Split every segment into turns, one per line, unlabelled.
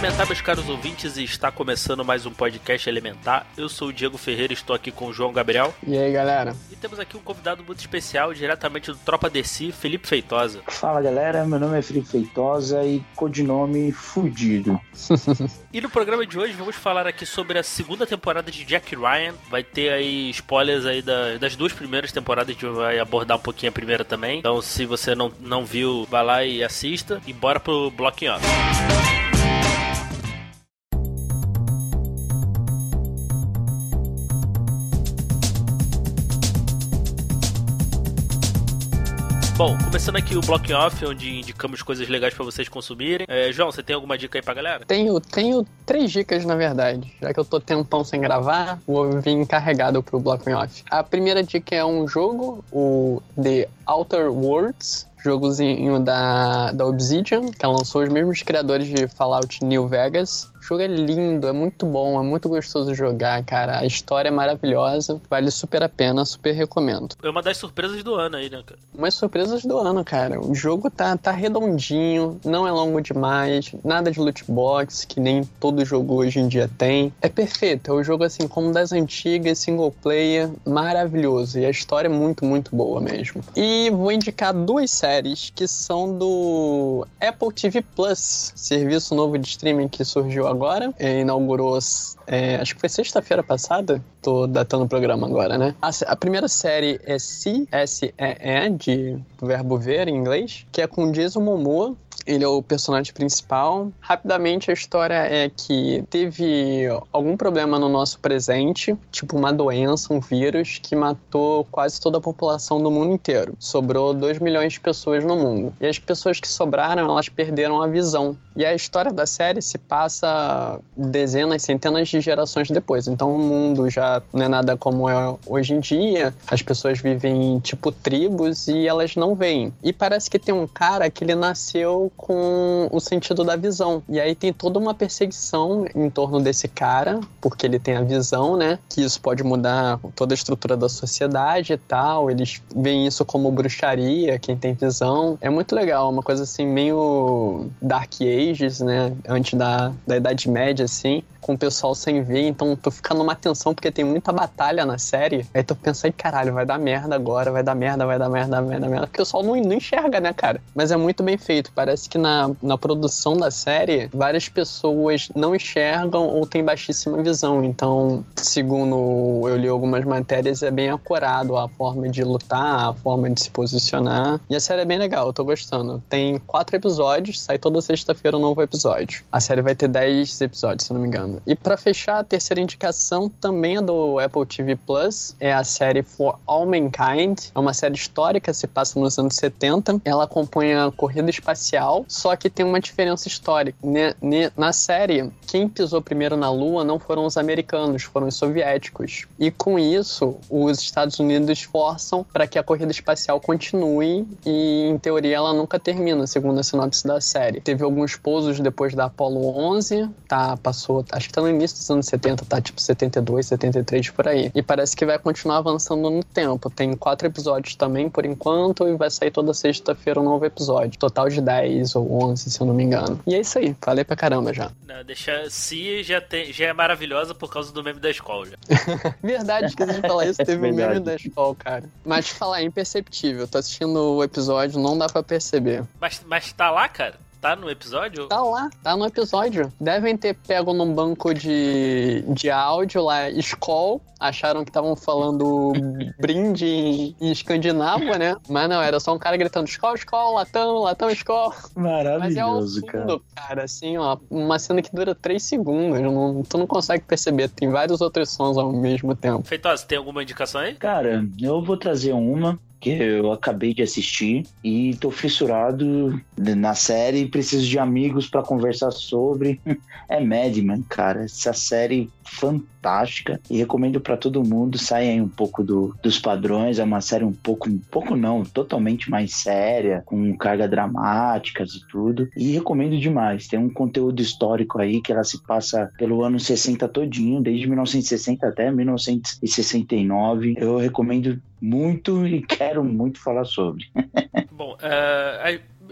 Elementar, meus caros ouvintes, e está começando mais um podcast Elementar. Eu sou o Diego Ferreira, estou aqui com o João Gabriel.
E aí, galera?
E temos aqui um convidado muito especial, diretamente do Tropa DC, Felipe Feitosa.
Fala galera, meu nome é Felipe Feitosa e codinome Fudido.
E no programa de hoje vamos falar aqui sobre a segunda temporada de Jack Ryan. Vai ter aí spoilers aí da- das duas primeiras temporadas, a gente vai abordar um pouquinho a primeira também. Então se você não, não viu, vai lá e assista. E bora pro Blocking Off. Bom, começando aqui o Blocking Off, onde indicamos coisas legais pra vocês consumirem. É, João, você tem alguma dica aí pra galera?
Tenho, tenho três dicas, na verdade. Já que eu tô tempão sem gravar, vou vir carregado pro Block Off. A primeira dica é um jogo, o The Outer Worlds. Jogozinho da, da Obsidian, que lançou os mesmos criadores de Fallout New Vegas. O jogo é lindo, é muito bom, é muito gostoso jogar, cara. A história é maravilhosa, vale super a pena, super recomendo.
É uma das surpresas do ano aí, né, cara?
Umas surpresas do ano, cara. O jogo tá, tá redondinho, não é longo demais, nada de loot box, que nem todo jogo hoje em dia tem. É perfeito, é um jogo assim, como das antigas, single player, maravilhoso. E a história é muito, muito boa mesmo. E vou indicar duas séries que são do Apple TV Plus, serviço novo de streaming que surgiu agora. É, inaugurou, é, acho que foi sexta-feira passada. Tô datando o programa agora, né? A, a primeira série é C, S-E-E, de do verbo ver em inglês, que é com Jason Momoa. Ele é o personagem principal. Rapidamente, a história é que teve algum problema no nosso presente, tipo uma doença, um vírus, que matou quase toda a população do mundo inteiro. Sobrou 2 milhões de pessoas no mundo. E as pessoas que sobraram, elas perderam a visão. E a história da série se passa dezenas, centenas de gerações depois. Então o mundo já não é nada como é hoje em dia. As pessoas vivem tipo tribos e elas não veem. E parece que tem um cara que ele nasceu com o sentido da visão. E aí tem toda uma perseguição em torno desse cara, porque ele tem a visão, né? Que isso pode mudar toda a estrutura da sociedade e tal. Eles veem isso como bruxaria, quem tem visão. É muito legal, uma coisa assim meio Dark Ages, né? Antes da, da Idade Média, assim com o pessoal sem ver, então tô ficando numa tensão porque tem muita batalha na série. Aí tô pensando, caralho, vai dar merda agora, vai dar merda, vai dar merda, vai dar merda. Porque o pessoal não, não enxerga, né, cara? Mas é muito bem feito. Parece que na, na produção da série, várias pessoas não enxergam ou têm baixíssima visão. Então, segundo eu li algumas matérias, é bem acurado a forma de lutar, a forma de se posicionar. E a série é bem legal, eu tô gostando. Tem quatro episódios, sai toda sexta-feira um novo episódio. A série vai ter dez episódios, se não me engano. E para fechar, a terceira indicação também é do Apple TV Plus, é a série For All Mankind. É uma série histórica, se passa nos anos 70. Ela acompanha a corrida espacial, só que tem uma diferença histórica. Na série, quem pisou primeiro na Lua não foram os americanos, foram os soviéticos. E com isso, os Estados Unidos forçam para que a corrida espacial continue e, em teoria, ela nunca termina, segundo a sinopse da série. Teve alguns pousos depois da Apollo 11, tá? Passou, acho que tá no início dos anos 70, tá? Tipo 72, 73, por aí. E parece que vai continuar avançando no tempo. Tem quatro episódios também, por enquanto, e vai sair toda sexta-feira um novo episódio. Total de 10 ou 11, se eu não me engano. E é isso aí. Falei pra caramba já.
Não, deixar se já, tem, já é maravilhosa por causa do meme da escola. Já.
Verdade, esqueci de falar isso. Teve um
Verdade.
meme da escola, cara. Mas te falar, é imperceptível. Tô assistindo o episódio, não dá pra perceber.
Mas, mas tá lá, cara? Tá no episódio?
Tá lá, tá no episódio. Devem ter pego num banco de, de áudio lá, Skoll. Acharam que estavam falando brinde em, em escandinavo, né? Mas não, era só um cara gritando Skoll, Skoll, latão, latão, Skoll. Mas é
Maravilhoso, cara.
fundo, cara, assim, ó. Uma cena que dura 3 segundos. Não, tu não consegue perceber. Tem vários outros sons ao mesmo tempo.
Feitosa, tem alguma indicação aí?
Cara, eu vou trazer uma que eu acabei de assistir e tô fissurado na série, preciso de amigos para conversar sobre. É Madman, cara, essa série fantástica e recomendo para todo mundo. Sai aí um pouco do, dos padrões, é uma série um pouco, um pouco não, totalmente mais séria, com carga dramáticas e tudo. E recomendo demais. Tem um conteúdo histórico aí que ela se passa pelo ano 60 todinho, desde 1960 até 1969. Eu recomendo muito e quero muito falar sobre.
Bom, uh,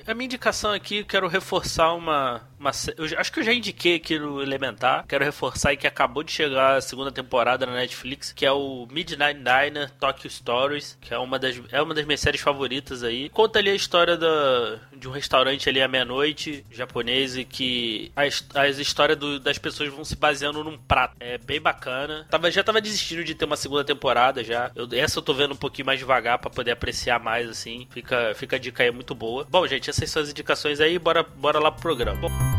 a, a, minha indicação aqui, quero reforçar uma, uma, eu acho que eu já indiquei aqui no Elementar. Quero reforçar aí que acabou de chegar a segunda temporada na Netflix, que é o Midnight Diner Tokyo Stories, que é uma das, é uma das minhas séries favoritas aí. Conta ali a história da, de um restaurante ali à meia-noite, japonês, e que as, as histórias do, das pessoas vão se baseando num prato. É bem bacana. Tava, já tava desistindo de ter uma segunda temporada já. Eu, essa eu tô vendo um pouquinho mais devagar para poder apreciar mais, assim. Fica, fica a dica aí muito boa. Bom, gente, essas são as indicações aí. Bora, bora lá pro programa. Bom,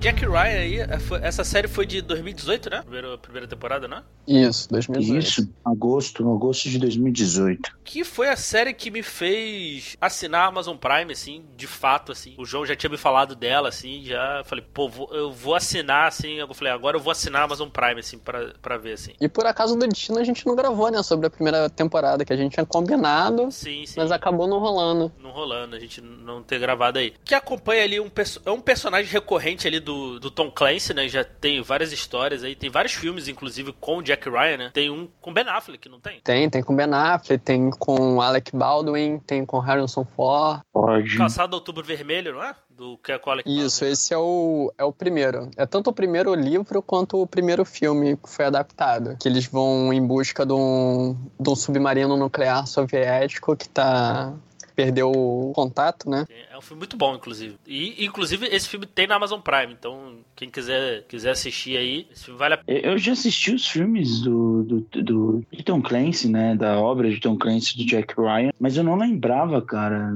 Jack Ryan aí, é, essa série foi de 2018, né? Primeira, primeira temporada, né?
Isso, 2018.
Isso, agosto, agosto de 2018.
Que foi a série que me fez assinar a Amazon Prime, assim, de fato, assim. O João já tinha me falado dela, assim, já falei, pô, vou, eu vou assinar, assim. Eu falei, agora eu vou assinar a Amazon Prime, assim, pra, pra ver, assim.
E por acaso do destino a gente não gravou, né, sobre a primeira temporada, que a gente tinha combinado.
Sim, sim.
Mas acabou não rolando.
Não rolando, a gente não ter gravado aí. Que acompanha ali um, é um personagem recorrente ali do, do Tom Clancy, né? Já tem várias histórias aí, tem vários filmes, inclusive, com o Jack Ryan, né? Tem um com Ben Affleck, não tem?
Tem, tem com Ben Affleck, tem com Alec Baldwin, tem com Harrison Ford.
Pode.
Caçado Outubro Vermelho, não é? Do que é Alec
Isso, esse é o, é o primeiro. É tanto o primeiro livro quanto o primeiro filme que foi adaptado. Que eles vão em busca de um, de um submarino nuclear soviético que tá perdeu o contato, né?
É um filme muito bom, inclusive. E, inclusive, esse filme tem na Amazon Prime, então quem quiser, quiser assistir aí, esse filme vale a pena.
Eu já assisti os filmes do, do, do, de Tom Clancy, né? Da obra de Tom Clancy, do Jack Ryan, mas eu não lembrava, cara.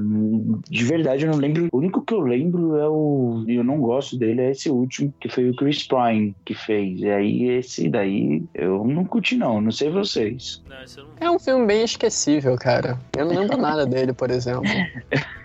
De verdade, eu não lembro. O único que eu lembro é o. E eu não gosto dele, é esse último, que foi o Chris Pine que fez. E aí, esse daí, eu não curti, não. Não sei vocês. Não,
não... É um filme bem esquecível, cara. Eu não lembro nada dele, por exemplo.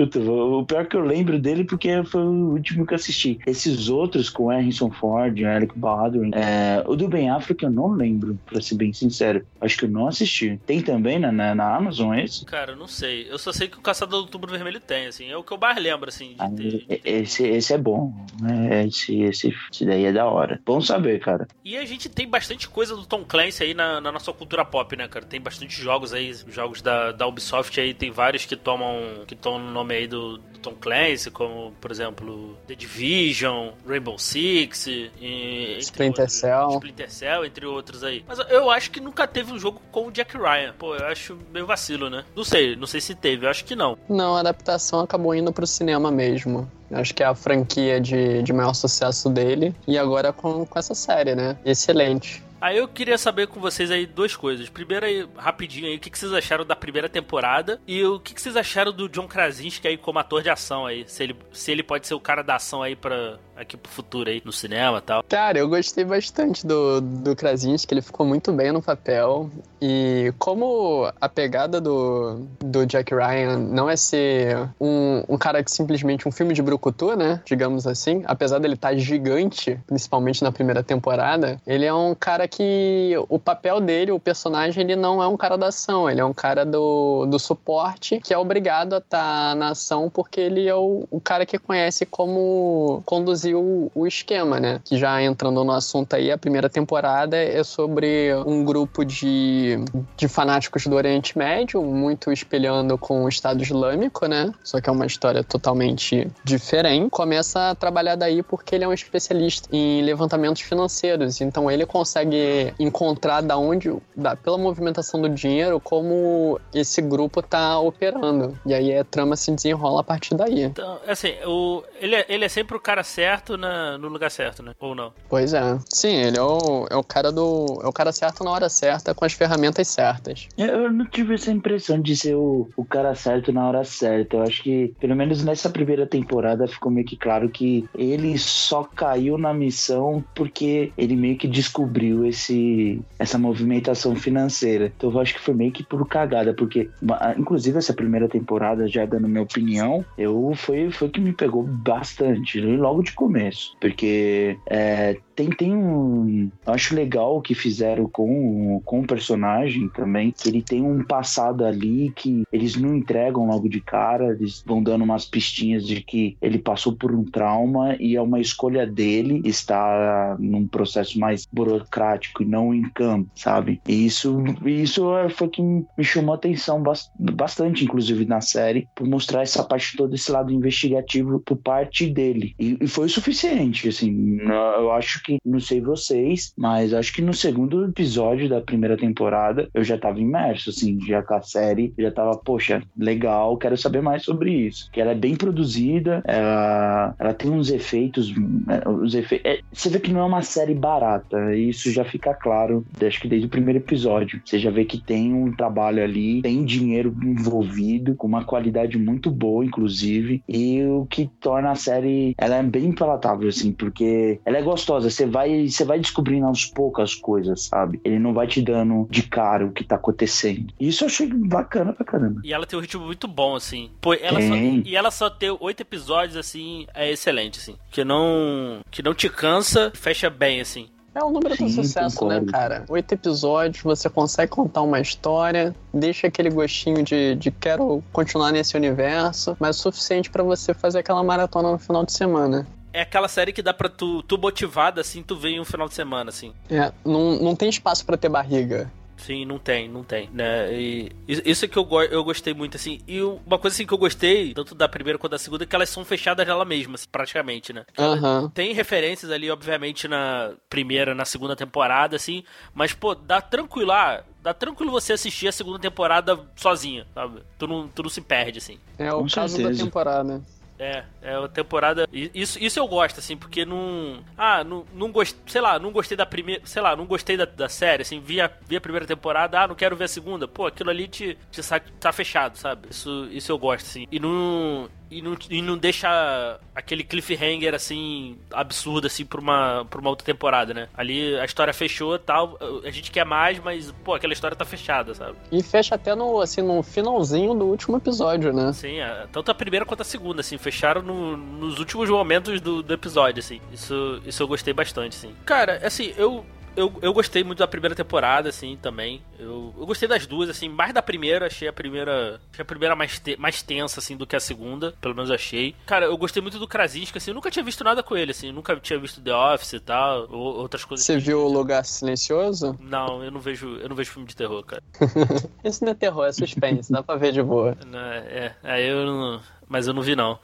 Puta, o pior que eu lembro dele porque foi o último que eu assisti. Esses outros com Harrison Ford, Alec Baldwin, é, o do Ben Affleck eu não lembro, pra ser bem sincero. Acho que eu não assisti. Tem também na, na, na Amazon esse?
Cara, eu não sei. Eu só sei que o Caçador do Outubro Vermelho tem, assim. É o que eu mais lembro, assim.
Ah, ter, de ter... Esse, esse é bom. Né? Esse, esse, esse daí é da hora. Bom saber, cara.
E a gente tem bastante coisa do Tom Clancy aí na, na nossa cultura pop, né, cara? Tem bastante jogos aí, jogos da, da Ubisoft aí, tem vários que tomam, que tomam o nome aí do, do Tom Clancy, como, por exemplo, The Division, Rainbow Six, e,
Splinter outros, Cell.
Splinter Cell, entre outros aí. Mas eu acho que nunca teve um jogo com o Jack Ryan. Pô, eu acho meio vacilo, né? Não sei, não sei se teve, eu acho que não.
Não, a adaptação acabou indo pro cinema mesmo. Acho que é a franquia de, de maior sucesso dele. E agora com, com essa série, né? Excelente.
Aí eu queria saber com vocês aí duas coisas. Primeiro aí, rapidinho aí, o que, vocês acharam da primeira temporada e o que, vocês acharam do John Krasinski aí como ator de ação aí? Se ele, se ele pode ser o cara da ação aí para aqui pro futuro aí, no cinema e tal.
Cara, eu gostei bastante do, do Krasinski, ele ficou muito bem no papel. E como a pegada do, do Jack Ryan não é ser um, um cara que simplesmente um filme de brucutu, né? Digamos assim, apesar dele estar tá gigante, principalmente na primeira temporada, ele é um cara que o papel dele, o personagem, ele não é um cara da ação, ele é um cara do, do suporte que é obrigado a estar tá na ação porque ele é o, o cara que conhece como conduzir o, o esquema, né? Que já entrando no assunto aí, a primeira temporada é sobre um grupo de, de fanáticos do Oriente Médio, muito espelhando com o Estado Islâmico, né? Só que é uma história totalmente diferente. Começa a trabalhar daí porque ele é um especialista em levantamentos financeiros, então ele consegue encontrar da onde, da, pela movimentação do dinheiro, como esse grupo tá operando. E aí a trama se desenrola a partir daí.
Então, assim, o, ele, é, ele é sempre o cara certo na, no lugar certo, né? Ou não?
Pois é. Sim, ele é o, é o cara do. É o cara certo na hora certa, com as ferramentas certas.
Eu não tive essa impressão de ser o, o cara certo na hora certa. Eu acho que, pelo menos nessa primeira temporada, ficou meio que claro que ele só caiu na missão porque ele meio que descobriu esse, essa movimentação financeira. Então eu acho que foi meio que por cagada, porque, inclusive, essa primeira temporada, já dando minha opinião, eu foi, foi que me pegou bastante, logo de começo. Porque é, tem, tem um. Acho legal o que fizeram com, com o personagem também, que ele tem um passado ali que eles não entregam logo de cara, eles vão dando umas pistinhas de que ele passou por um trauma e é uma escolha dele estar num processo mais burocrático e não em campo, sabe? E isso, isso foi que me chamou a atenção bastante, inclusive na série, por mostrar essa parte toda, esse lado investigativo por parte dele. E, e foi o suficiente, assim. Eu acho que que, não sei vocês, mas acho que no segundo episódio da primeira temporada eu já tava imerso, assim, já com a série, já tava, poxa, legal, quero saber mais sobre isso. Que ela é bem produzida, ela, ela tem uns efeitos, né, os efeitos. É, você vê que não é uma série barata, isso já fica claro, acho que desde o primeiro episódio. Você já vê que tem um trabalho ali, tem dinheiro envolvido, com uma qualidade muito boa, inclusive, e o que torna a série, ela é bem palatável, assim, porque ela é gostosa, você vai, você vai descobrindo aos poucos as coisas, sabe? Ele não vai te dando de cara o que tá acontecendo. Isso eu achei bacana pra caramba.
E ela tem um ritmo muito bom, assim. Pô, ela só, e ela só ter oito episódios, assim, é excelente, assim. Que não, que não te cansa, fecha bem, assim.
É um número Sim, de sucesso, né, concordo. né, cara? Oito episódios, você consegue contar uma história, deixa aquele gostinho de, de quero continuar nesse universo, mas o suficiente para você fazer aquela maratona no final de semana
é aquela série que dá pra tu, tu motivada, assim, tu vem um final de semana, assim.
É, não, não tem espaço para ter barriga.
Sim, não tem, não tem, né? E isso é que eu, eu gostei muito, assim. E uma coisa assim que eu gostei, tanto da primeira quanto da segunda, é que elas são fechadas nela mesma, assim, praticamente, né?
Uhum.
Tem referências ali, obviamente, na primeira, na segunda temporada, assim, mas, pô, dá tranquilo, ah, dá tranquilo você assistir a segunda temporada sozinha, sabe? Tu não, tu não se perde, assim.
É o Com caso certeza. da temporada.
É, é a temporada. Isso, isso eu gosto, assim, porque não. Ah, não, não gostei. Sei lá, não gostei da primeira. Sei lá, não gostei da, da série, assim, vi a, vi a primeira temporada, ah, não quero ver a segunda. Pô, aquilo ali te, te tá fechado, sabe? Isso, isso eu gosto, assim. E não e não, e não deixa aquele cliffhanger assim absurdo assim pra uma, pra uma outra temporada, né? Ali a história fechou tal, a gente quer mais, mas pô, aquela história tá fechada, sabe?
E fecha até no assim no finalzinho do último episódio, né?
Sim, a, tanto a primeira quanto a segunda, assim, fecharam no, nos últimos momentos do, do episódio, assim. Isso, isso eu gostei bastante, assim. Cara, assim, eu eu, eu gostei muito da primeira temporada, assim, também. Eu, eu gostei das duas, assim, mais da primeira, achei a primeira. Achei a primeira mais, te, mais tensa, assim, do que a segunda. Pelo menos achei. Cara, eu gostei muito do Krasinski, assim, eu nunca tinha visto nada com ele, assim, nunca tinha visto The Office e tal, ou outras coisas.
Você viu o Lugar Silencioso?
Não, eu não vejo. Eu não vejo filme de terror, cara.
Isso não é terror, é suspense, dá pra ver de boa.
É, é, eu não. Mas eu não vi, não.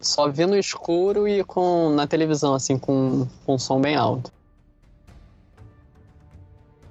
Só vi no escuro e com na televisão, assim, com, com som bem alto.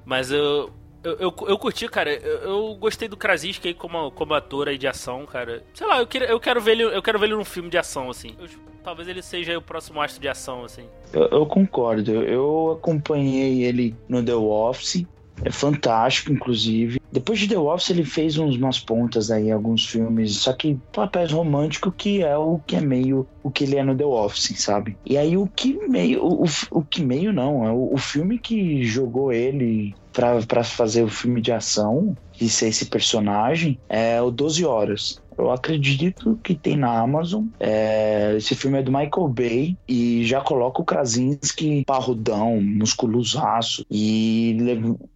Mas eu, eu, eu, eu, curti, cara. Eu, eu, gostei do Krasinski aí como, como ator aí de ação, cara. Sei lá, eu, quero, eu quero ver ele, eu quero ver ele num filme de ação, assim. Eu, talvez ele seja o próximo astro de ação, assim.
Eu, eu, concordo. Eu acompanhei ele no The Office. É fantástico, inclusive. Depois de The Office, ele fez uns, umas pontas aí, alguns filmes, só que papéis românticos, que é o que é meio o que ele é no The Office, sabe? E aí o que meio. O, o que meio não, é o, o filme que jogou ele para fazer o filme de ação, de ser esse personagem, é o 12 Horas. Eu acredito que tem na Amazon. É, esse filme é do Michael Bay e já coloca o Krasinski parrudão, musculosaço e,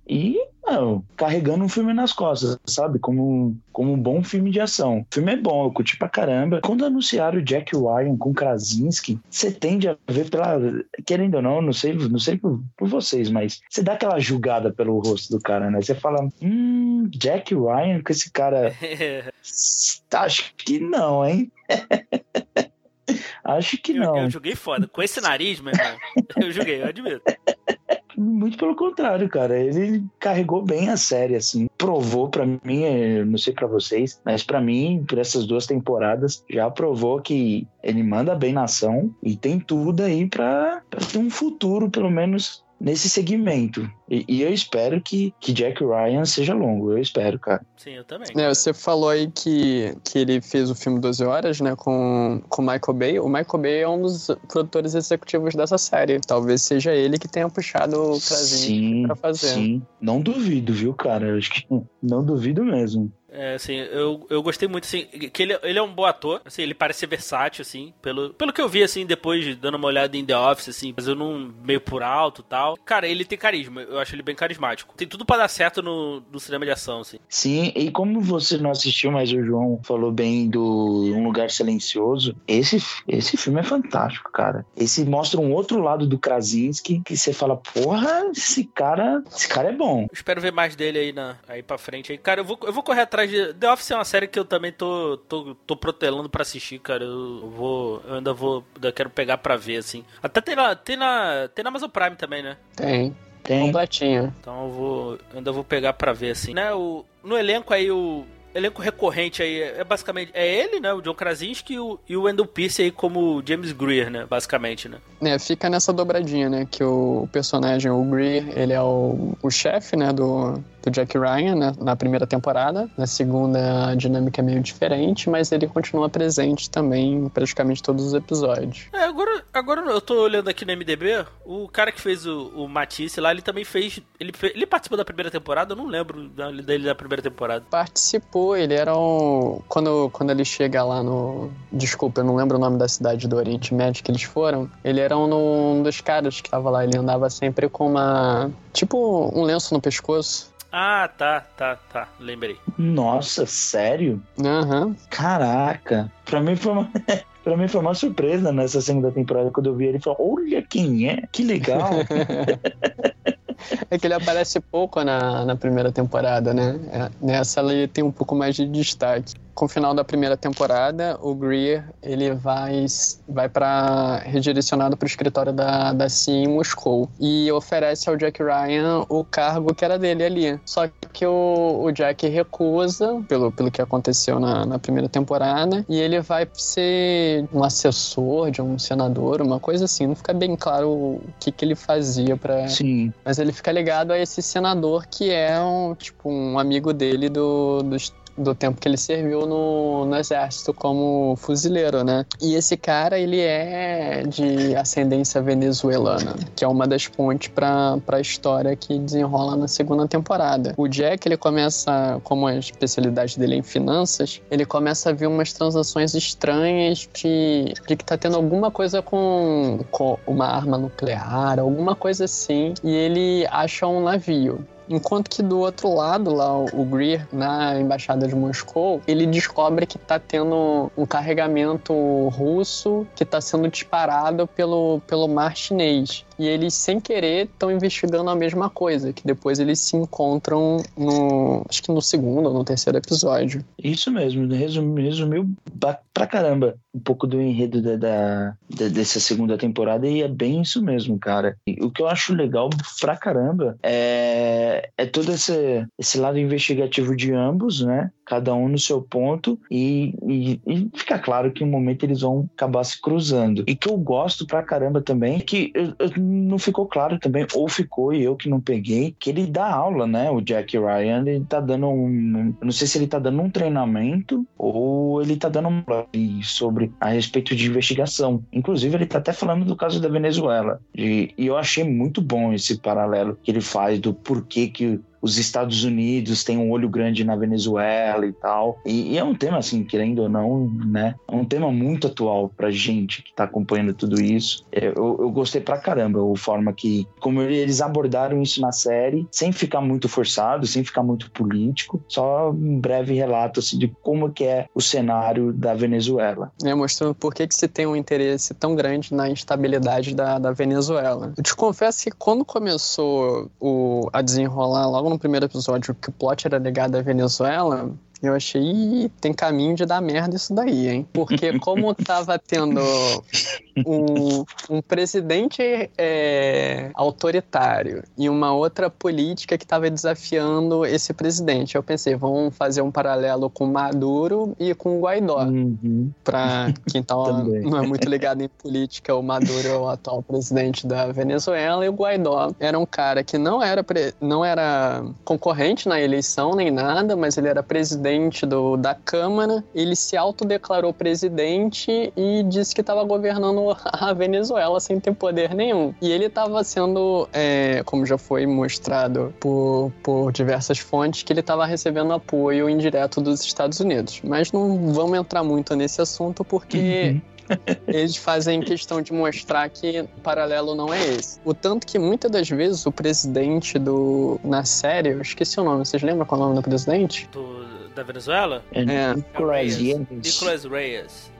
e não, carregando um filme nas costas, sabe? Como, como um bom filme de ação. O filme é bom, eu curti pra caramba. Quando anunciaram o Jack Ryan com Krasinski, você tende a ver pela. Querendo ou não, não sei, não sei por, por vocês, mas você dá aquela julgada pelo rosto do cara, né? Você fala, hum, Jack Ryan com esse cara. Acho que não, hein? Acho que não.
Eu, eu joguei foda. Com esse nariz, meu irmão, eu joguei, eu admito.
Muito pelo contrário, cara. Ele carregou bem a série, assim. Provou para mim, eh, não sei para vocês, mas para mim, por essas duas temporadas, já provou que ele manda bem na ação e tem tudo aí para ter um futuro, pelo menos nesse segmento. E, e, eu espero que, que Jack Ryan seja longo. Eu espero, cara.
Sim, eu também.
É, você falou aí que, que ele fez o filme 12 Horas, né, com o Michael Bay. O Michael Bay é um dos produtores executivos dessa série. Talvez seja ele que tenha puxado o Krasinski pra fazer. Sim,
não duvido, viu, cara? Eu acho que não duvido mesmo.
É, assim, eu, eu gostei muito, assim, que ele, ele é um bom ator, assim, ele parece ser versátil, assim, pelo, pelo que eu vi, assim, depois dando uma olhada em The Office, assim, mas eu não meio por alto e tal. Cara, ele tem carisma, eu acho ele bem carismático. Tem tudo para dar certo no, no cinema de ação, assim.
Sim, e como você não assistiu, mas o João falou bem do Um Lugar Silencioso, esse, esse filme é fantástico, cara. Esse mostra um outro lado do Krasinski, que você fala, porra, esse cara, esse cara é bom. Eu
espero ver mais dele aí, na, aí pra frente. Aí. Cara, eu vou, eu vou correr atrás de. The Office é uma série que eu também tô, tô, tô protelando pra assistir, cara. Eu vou. Eu ainda vou. Ainda quero pegar pra ver, assim. Até tem na, tem na, tem na Amazon Prime também, né?
Tem. Tem. Completinho.
Então eu vou. Eu ainda vou pegar pra ver, assim. Né, o, no elenco aí, o elenco recorrente aí é basicamente é ele, né, o John Krasinski e o, e o Wendell Pierce aí como James Greer, né, basicamente, né.
É, fica nessa dobradinha, né, que o personagem, o Greer, ele é o, o chefe, né, do, do Jack Ryan né, na primeira temporada. Na segunda, a dinâmica é meio diferente, mas ele continua presente também em praticamente todos os episódios.
É, agora, agora eu tô olhando aqui no MDB, o cara que fez o, o Matisse lá, ele também fez ele, ele participou da primeira temporada? Eu não lembro dele da primeira temporada.
Participou, ele era um. Quando, quando ele chega lá no. Desculpa, eu não lembro o nome da cidade do Oriente Médio que eles foram. Ele era um, um dos caras que tava lá. Ele andava sempre com uma. Tipo um lenço no pescoço.
Ah, tá, tá, tá. Lembrei.
Nossa, sério?
Aham. Uhum.
Caraca. Pra mim foi uma. pra mim foi uma surpresa nessa segunda temporada quando eu vi ele e falei, olha quem é, que legal.
É que ele aparece pouco na, na primeira temporada, né? É, nessa ele tem um pouco mais de destaque com o final da primeira temporada, o Greer ele vai, vai para redirecionado para o escritório da, da CIA em Moscou e oferece ao Jack Ryan o cargo que era dele ali. Só que o, o Jack recusa, pelo, pelo que aconteceu na, na primeira temporada, e ele vai ser um assessor de um senador, uma coisa assim. Não fica bem claro o que, que ele fazia para.
Sim.
Mas ele fica ligado a esse senador que é um, tipo, um amigo dele do, dos do tempo que ele serviu no, no exército como fuzileiro, né? E esse cara, ele é de ascendência venezuelana, que é uma das pontes para a história que desenrola na segunda temporada. O Jack, ele começa, como a especialidade dele é em finanças, ele começa a ver umas transações estranhas de, de que tá tendo alguma coisa com, com uma arma nuclear, alguma coisa assim, e ele acha um navio. Enquanto que do outro lado, lá, o Greer, na embaixada de Moscou, ele descobre que tá tendo um carregamento russo que tá sendo disparado pelo, pelo mar chinês e eles, sem querer, estão investigando a mesma coisa, que depois eles se encontram no. acho que no segundo ou no terceiro episódio.
Isso mesmo, resumiu, resumiu pra caramba um pouco do enredo da, da, da, dessa segunda temporada e é bem isso mesmo, cara. E o que eu acho legal pra caramba é, é todo esse, esse lado investigativo de ambos, né? Cada um no seu ponto, e, e, e fica claro que em um momento eles vão acabar se cruzando. E que eu gosto pra caramba também que eu, eu não ficou claro também, ou ficou e eu que não peguei, que ele dá aula, né? O Jack Ryan, ele tá dando um. Não sei se ele tá dando um treinamento ou ele tá dando um sobre a respeito de investigação. Inclusive, ele tá até falando do caso da Venezuela. E, e eu achei muito bom esse paralelo que ele faz do porquê que os Estados Unidos têm um olho grande na Venezuela e tal. E, e, é um tema, assim, querendo ou não, né? É um tema muito atual pra gente que tá acompanhando tudo isso. É, eu, eu gostei pra caramba a forma que, como eles abordaram isso na série, sem ficar muito forçado, sem ficar muito político, só um breve relato, assim, de como que é o cenário da Venezuela.
É, mostrando por que, que se tem um interesse tão grande na instabilidade da, da Venezuela. Eu te confesso que quando começou o, a desenrolar logo no primeiro episódio que o plot era ligado à Venezuela, eu achei, tem caminho de dar merda isso daí, hein? Porque como tava tendo um, um presidente é, autoritário e uma outra política que estava desafiando esse presidente. Eu pensei, vamos fazer um paralelo com Maduro e com Guaidó.
Uhum.
Para quem tá, não é muito ligado em política, o Maduro é o atual presidente da Venezuela e o Guaidó era um cara que não era, pre- não era concorrente na eleição nem nada, mas ele era presidente do, da Câmara. Ele se autodeclarou presidente e disse que estava governando a Venezuela sem ter poder nenhum. E ele estava sendo, é, como já foi mostrado por, por diversas fontes, que ele estava recebendo apoio indireto dos Estados Unidos. Mas não vamos entrar muito nesse assunto porque eles fazem questão de mostrar que o paralelo não é esse. O tanto que muitas das vezes o presidente do na série, eu esqueci o nome, vocês lembram qual é o nome do presidente?
Do, da Venezuela?
É,
Nicolas Dias.
Nicolas Reyes.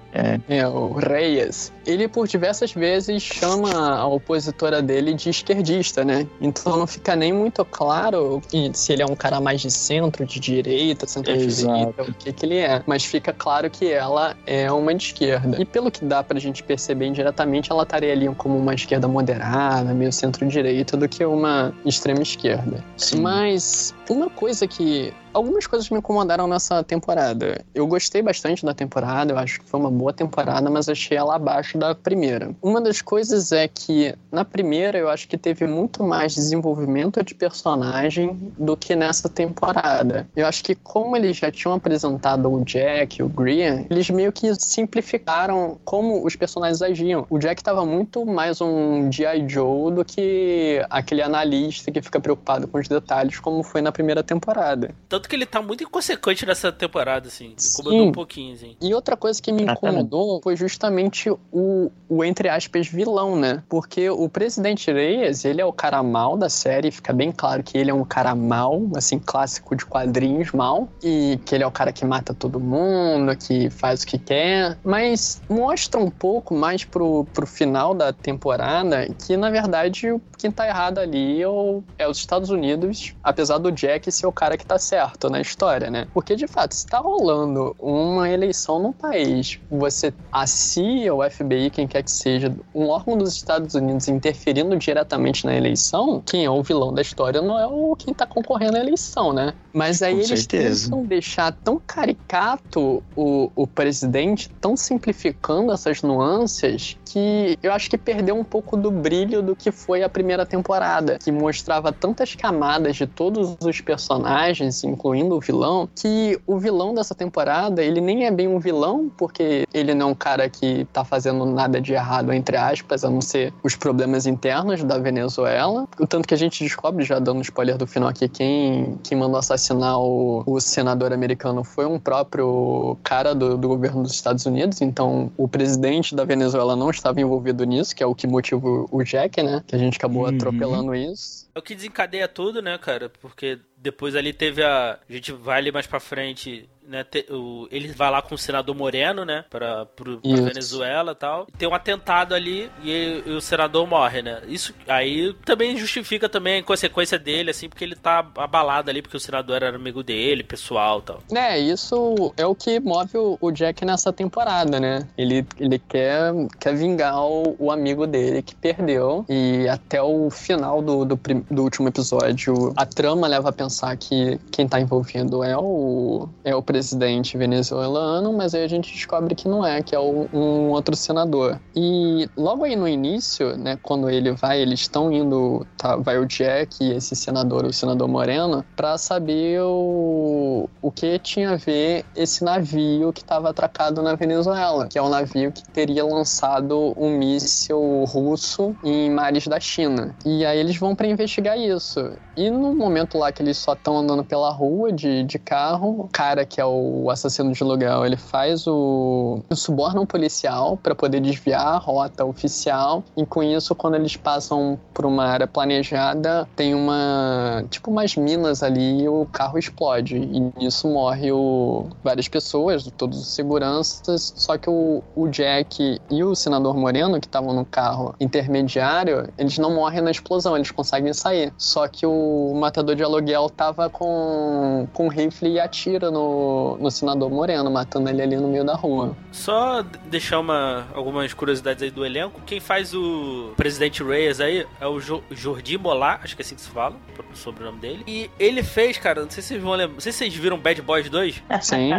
é o Reyes. Ele por diversas vezes chama a opositora dele de esquerdista, né? Então não fica nem muito claro se ele é um cara mais de centro, de direita, centro-direita, o que que ele é. Mas fica claro que ela é uma de esquerda. E pelo que dá pra gente perceber indiretamente, ela estaria ali como uma esquerda moderada, meio centro-direita, do que uma extrema esquerda.
Sim.
Mas uma coisa que. Algumas coisas me incomodaram nessa temporada. Eu gostei bastante da temporada, eu acho que foi uma boa temporada, mas achei ela abaixo da primeira. Uma das coisas é que na primeira eu acho que teve muito mais desenvolvimento de personagem do que nessa temporada. Eu acho que como eles já tinham apresentado o Jack e o Grian, eles meio que simplificaram como os personagens agiam. O Jack estava muito mais um G.I. Joe do que aquele analista que fica preocupado com os detalhes, como foi na primeira temporada.
Tanto que ele tá muito inconsequente nessa temporada, assim. Incomodou um pouquinho, assim.
E outra coisa que me
Exatamente.
incomodou foi justamente o, o, entre aspas, vilão, né? Porque o Presidente Reyes, ele é o cara mal da série, fica bem claro que ele é um cara mal, assim, clássico de quadrinhos mal, e que ele é o cara que mata todo mundo, que faz o que quer, mas mostra um pouco mais pro, pro final da temporada que, na verdade, quem tá errado ali é, o- é os Estados Unidos, apesar do Jack ser o cara que tá certo na história, né? Porque, de fato, se tá rolando uma eleição num país, você, a CIA, o FBI, quem quer que seja, um órgão dos Estados Unidos interferindo diretamente na eleição, quem é o vilão da história não é o quem tá concorrendo à eleição, né? Mas aí
Com
eles
certeza.
tentam deixar tão caricato o, o presidente, tão simplificando essas nuances, que eu acho que perdeu um pouco do brilho do que foi a primeira temporada, que mostrava tantas camadas de todos os personagens, incluindo o vilão, que o vilão dessa temporada, ele nem é bem um vilão, porque ele não é um cara que tá fazendo nada de errado, entre aspas, a não ser os problemas internos da Venezuela. O tanto que a gente descobre, já dando spoiler do final aqui, quem, quem mandou assassinar o, o senador americano foi um próprio cara do, do governo dos Estados Unidos, então o presidente da Venezuela não estava envolvido nisso, que é o que motiva o- o Jack, né? Que a gente acabou
Uhum.
atropelando isso.
É o que desencadeia tudo, né, cara? Porque depois ali teve a. A gente vai ali mais pra frente, né? te- o- ele vai lá com o senador Moreno, né? Pra, pro, pra. Venezuela e tal. Tem um atentado ali e, e o senador morre, né? Isso aí também justifica também a consequência dele, assim, porque ele tá abalado ali, porque o senador era amigo dele, pessoal e tal.
É, isso é o que move o, o Jack nessa temporada, né? Ele, ele quer, quer vingar o, o amigo dele que perdeu. E até o final do, do, do último episódio, a trama leva a pensar que quem tá envolvido é o, é o presidente venezuelano, mas aí a gente descobre que não é, que é o- um outro senador. E logo aí no início, né, quando ele vai, eles estão indo, tá, vai o Jack e esse senador, o senador Moreno, pra saber o, o que tinha a ver esse navio que estava atracado na Venezuela, que é um navio que teria lançado um míssil russo em mares da China. E aí eles vão pra investigar isso. E no momento lá que eles só estão andando pela rua de, de carro, o cara que é o assassino de aluguel, ele faz o, suborna um policial para poder desviar a rota oficial. E com isso, quando eles passam por uma área planejada, tem uma tipo umas minas ali e o carro explode. E nisso morre o, várias pessoas, todos os seguranças. Só que o, o Jack e o senador Moreno, que estavam no carro intermediário, eles não morrem na explosão, eles conseguem sair. Só que o matador de aluguel tava com, com rifle e atira no, no senador Moreno, matando ele ali no meio da rua.
Só deixar uma, algumas curiosidades aí do elenco. Quem faz o presidente Reyes aí é o jo Jordi Molar, acho que é assim que se fala, sobre o nome dele. E ele fez, cara, não sei se vocês vão lembrar, não sei se vocês viram Bad Boys 2.
Sim.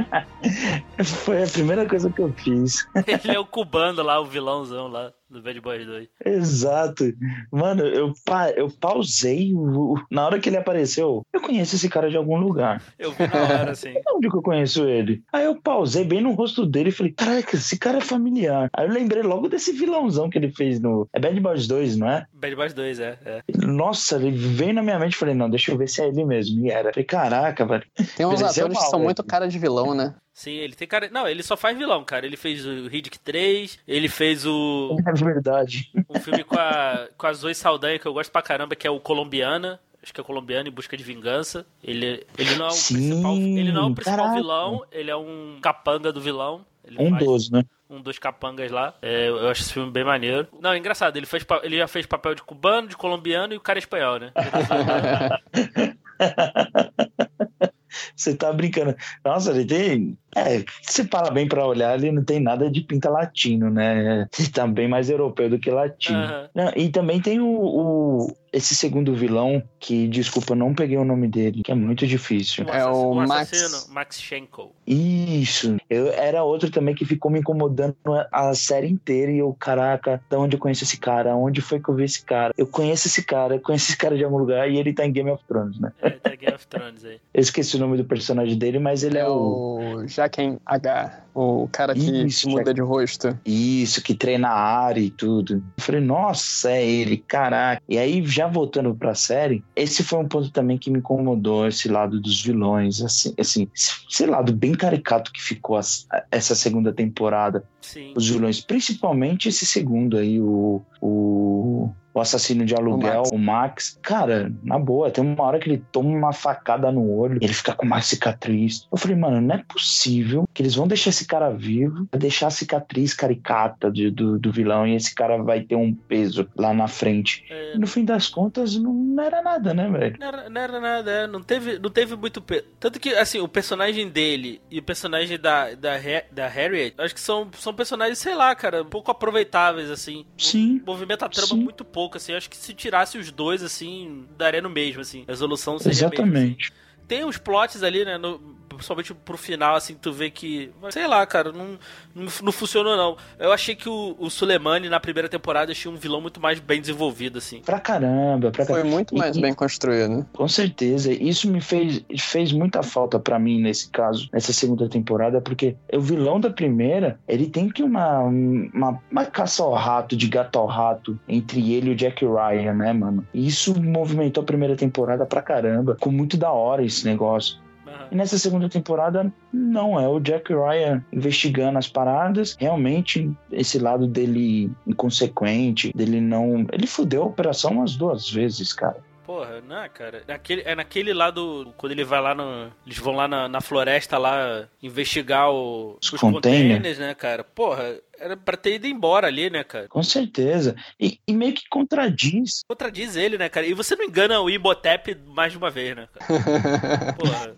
Foi a primeira coisa que eu fiz.
ele é o cubano lá, o vilãozão lá do Bad Boys 2.
Exato. Mano, eu, pa eu pausei o... na hora que ele apareceu. Eu conheço esse cara de algum lugar.
Eu vi na hora, assim.
Onde que eu conheço ele? Aí eu pausei bem no rosto dele e falei, caraca, esse cara é familiar. Aí eu lembrei logo desse vilãozão que ele fez no... É Bad Boys 2, não é?
Bad Boys 2, é. é.
Nossa, ele veio na minha mente e falei, não, deixa eu ver se é ele mesmo. E era. Falei, caraca, velho.
Tem uns atores que são muito cara de vilão, né?
Sim, ele tem cara. Não, ele só faz vilão, cara. Ele fez o Riddick 3, ele fez o.
É verdade.
Um filme com a, com a Zoe Saldanha que eu gosto pra caramba, que é o Colombiana. Acho que é colombiano em busca de vingança. Ele, ele não é o
Sim,
principal. Ele não é o principal
caraca.
vilão, ele é um capanga do vilão. Ele
Um dos, né?
um dos capangas lá. É, eu acho esse filme bem maneiro. Não, é engraçado, ele, fez, ele já fez papel de cubano, de colombiano e o cara é espanhol, né?
Você tá brincando. Nossa, ele tem. É, se para bem pra olhar, ele não tem nada de pinta latino, né? Ele tá bem mais europeu do que latino.
Aham.
Não, e também tem o, o- esse segundo vilão, que, desculpa, eu não peguei o nome dele, que é muito difícil.
É o
assassino,
Max-
assassino, Max Schenkel.
Isso. Eu, era outro também que ficou me incomodando a, série inteira. E eu, caraca, de onde eu conheço esse cara? Onde foi que eu vi esse cara? Eu conheço esse cara, eu conheço esse cara de algum lugar e ele tá em Game of Thrones, né?
É, da Game of Thrones aí.
Eu esqueci o nome do personagem dele, mas ele é,
É
o.
o Jaquen H, o cara que
Isso,
muda
Jack-
de rosto.
Isso, que treina a área e tudo. Eu falei, nossa, é ele, caraca. E aí, já voltando pra série, esse foi um ponto também que me incomodou, esse lado dos vilões, assim, assim esse lado bem caricato que ficou as- essa segunda temporada.
Sim.
Os vilões, principalmente esse segundo aí, o. o... O assassino de aluguel,
Max.
o Max. Cara, na boa, tem uma hora que ele toma uma facada no olho, ele fica com uma cicatriz. Eu falei, mano, não é possível que eles vão deixar esse cara vivo, deixar a cicatriz caricata de- do, do vilão e esse cara vai ter um peso lá na frente.
É,
E no fim das contas, não era nada, né, velho?
Não era, não era nada, é, não teve, não teve muito peso. Tanto que, assim, o personagem dele e o personagem da, da, da Harriet, acho que são, são personagens, sei lá, cara, um pouco aproveitáveis, assim.
Sim.
Movimenta a trama
Sim.
muito pouco, assim. Acho que se tirasse os dois, assim, daria no mesmo, assim. A resolução seria assim.
Exatamente.
Tem uns plots ali, né? No, principalmente pro final, assim, tu vê que. Sei lá, cara, não, não, não funcionou, não. Eu achei que o, o Suleimani, na primeira temporada, tinha um vilão muito mais bem desenvolvido, assim.
Pra caramba, pra
Foi
caramba.
muito
E-
mais
e-
bem construído.
Com certeza. Isso me fez, fez muita falta pra mim nesse caso, nessa segunda temporada, porque o vilão da primeira, ele tem que uma, uma, uma caça ao rato, de gato ao rato, entre ele e o Jack Ryan, né, mano? E isso movimentou a primeira temporada pra caramba. Ficou muito da hora esse negócio.
Aham.
E nessa segunda temporada, não, é o Jack Ryan investigando as paradas. Realmente, esse lado dele inconsequente, dele não. Ele fudeu a operação umas duas vezes, cara.
Porra, não, cara. Naquele, é naquele lado, quando ele vai lá no. Eles vão lá na, na floresta lá investigar o-
Os
os,
container.
containers, né, cara? Porra, era pra ter ido embora ali, né, cara?
Com certeza. E, e meio que contradiz.
Contradiz ele, né, cara? E você não engana o Imhotep mais de uma vez, né, cara? Porra.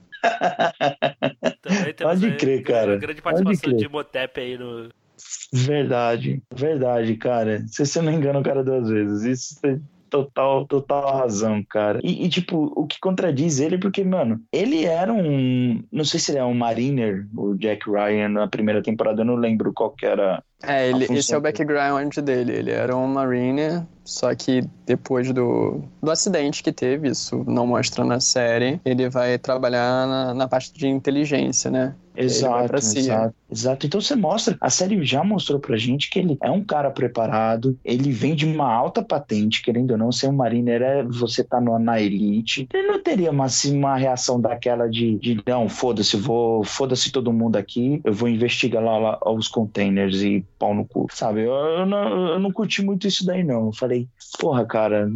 Também temos
Pode
aí
crer, cara.
uma Grande participação de Imhotep aí no.
Verdade, verdade, cara. Você, você não engana o cara duas vezes. Isso tem total, total razão, cara. E, e, tipo, o que contradiz ele, porque, mano, ele era um. Não sei se ele é um Mariner, o Jack Ryan, na primeira temporada, eu não lembro qual que era.
É, ele, esse é o background dele. Ele era um Marine, só que depois do, do acidente que teve, isso não mostra na série, ele vai trabalhar na, na parte de inteligência, né?
Exato, exato, exato. Então você mostra, a série já mostrou pra gente que ele é um cara preparado, ele vem de uma alta patente, querendo ou não, ser um mariner é você tá no- na elite. Ele não teria uma, assim, uma reação daquela de, de não, foda-se, vou, foda-se todo mundo aqui, eu vou investigar lá, lá os containers e pau no cu, sabe? Eu, eu, não, eu não curti muito isso daí, não. Eu falei, porra, cara,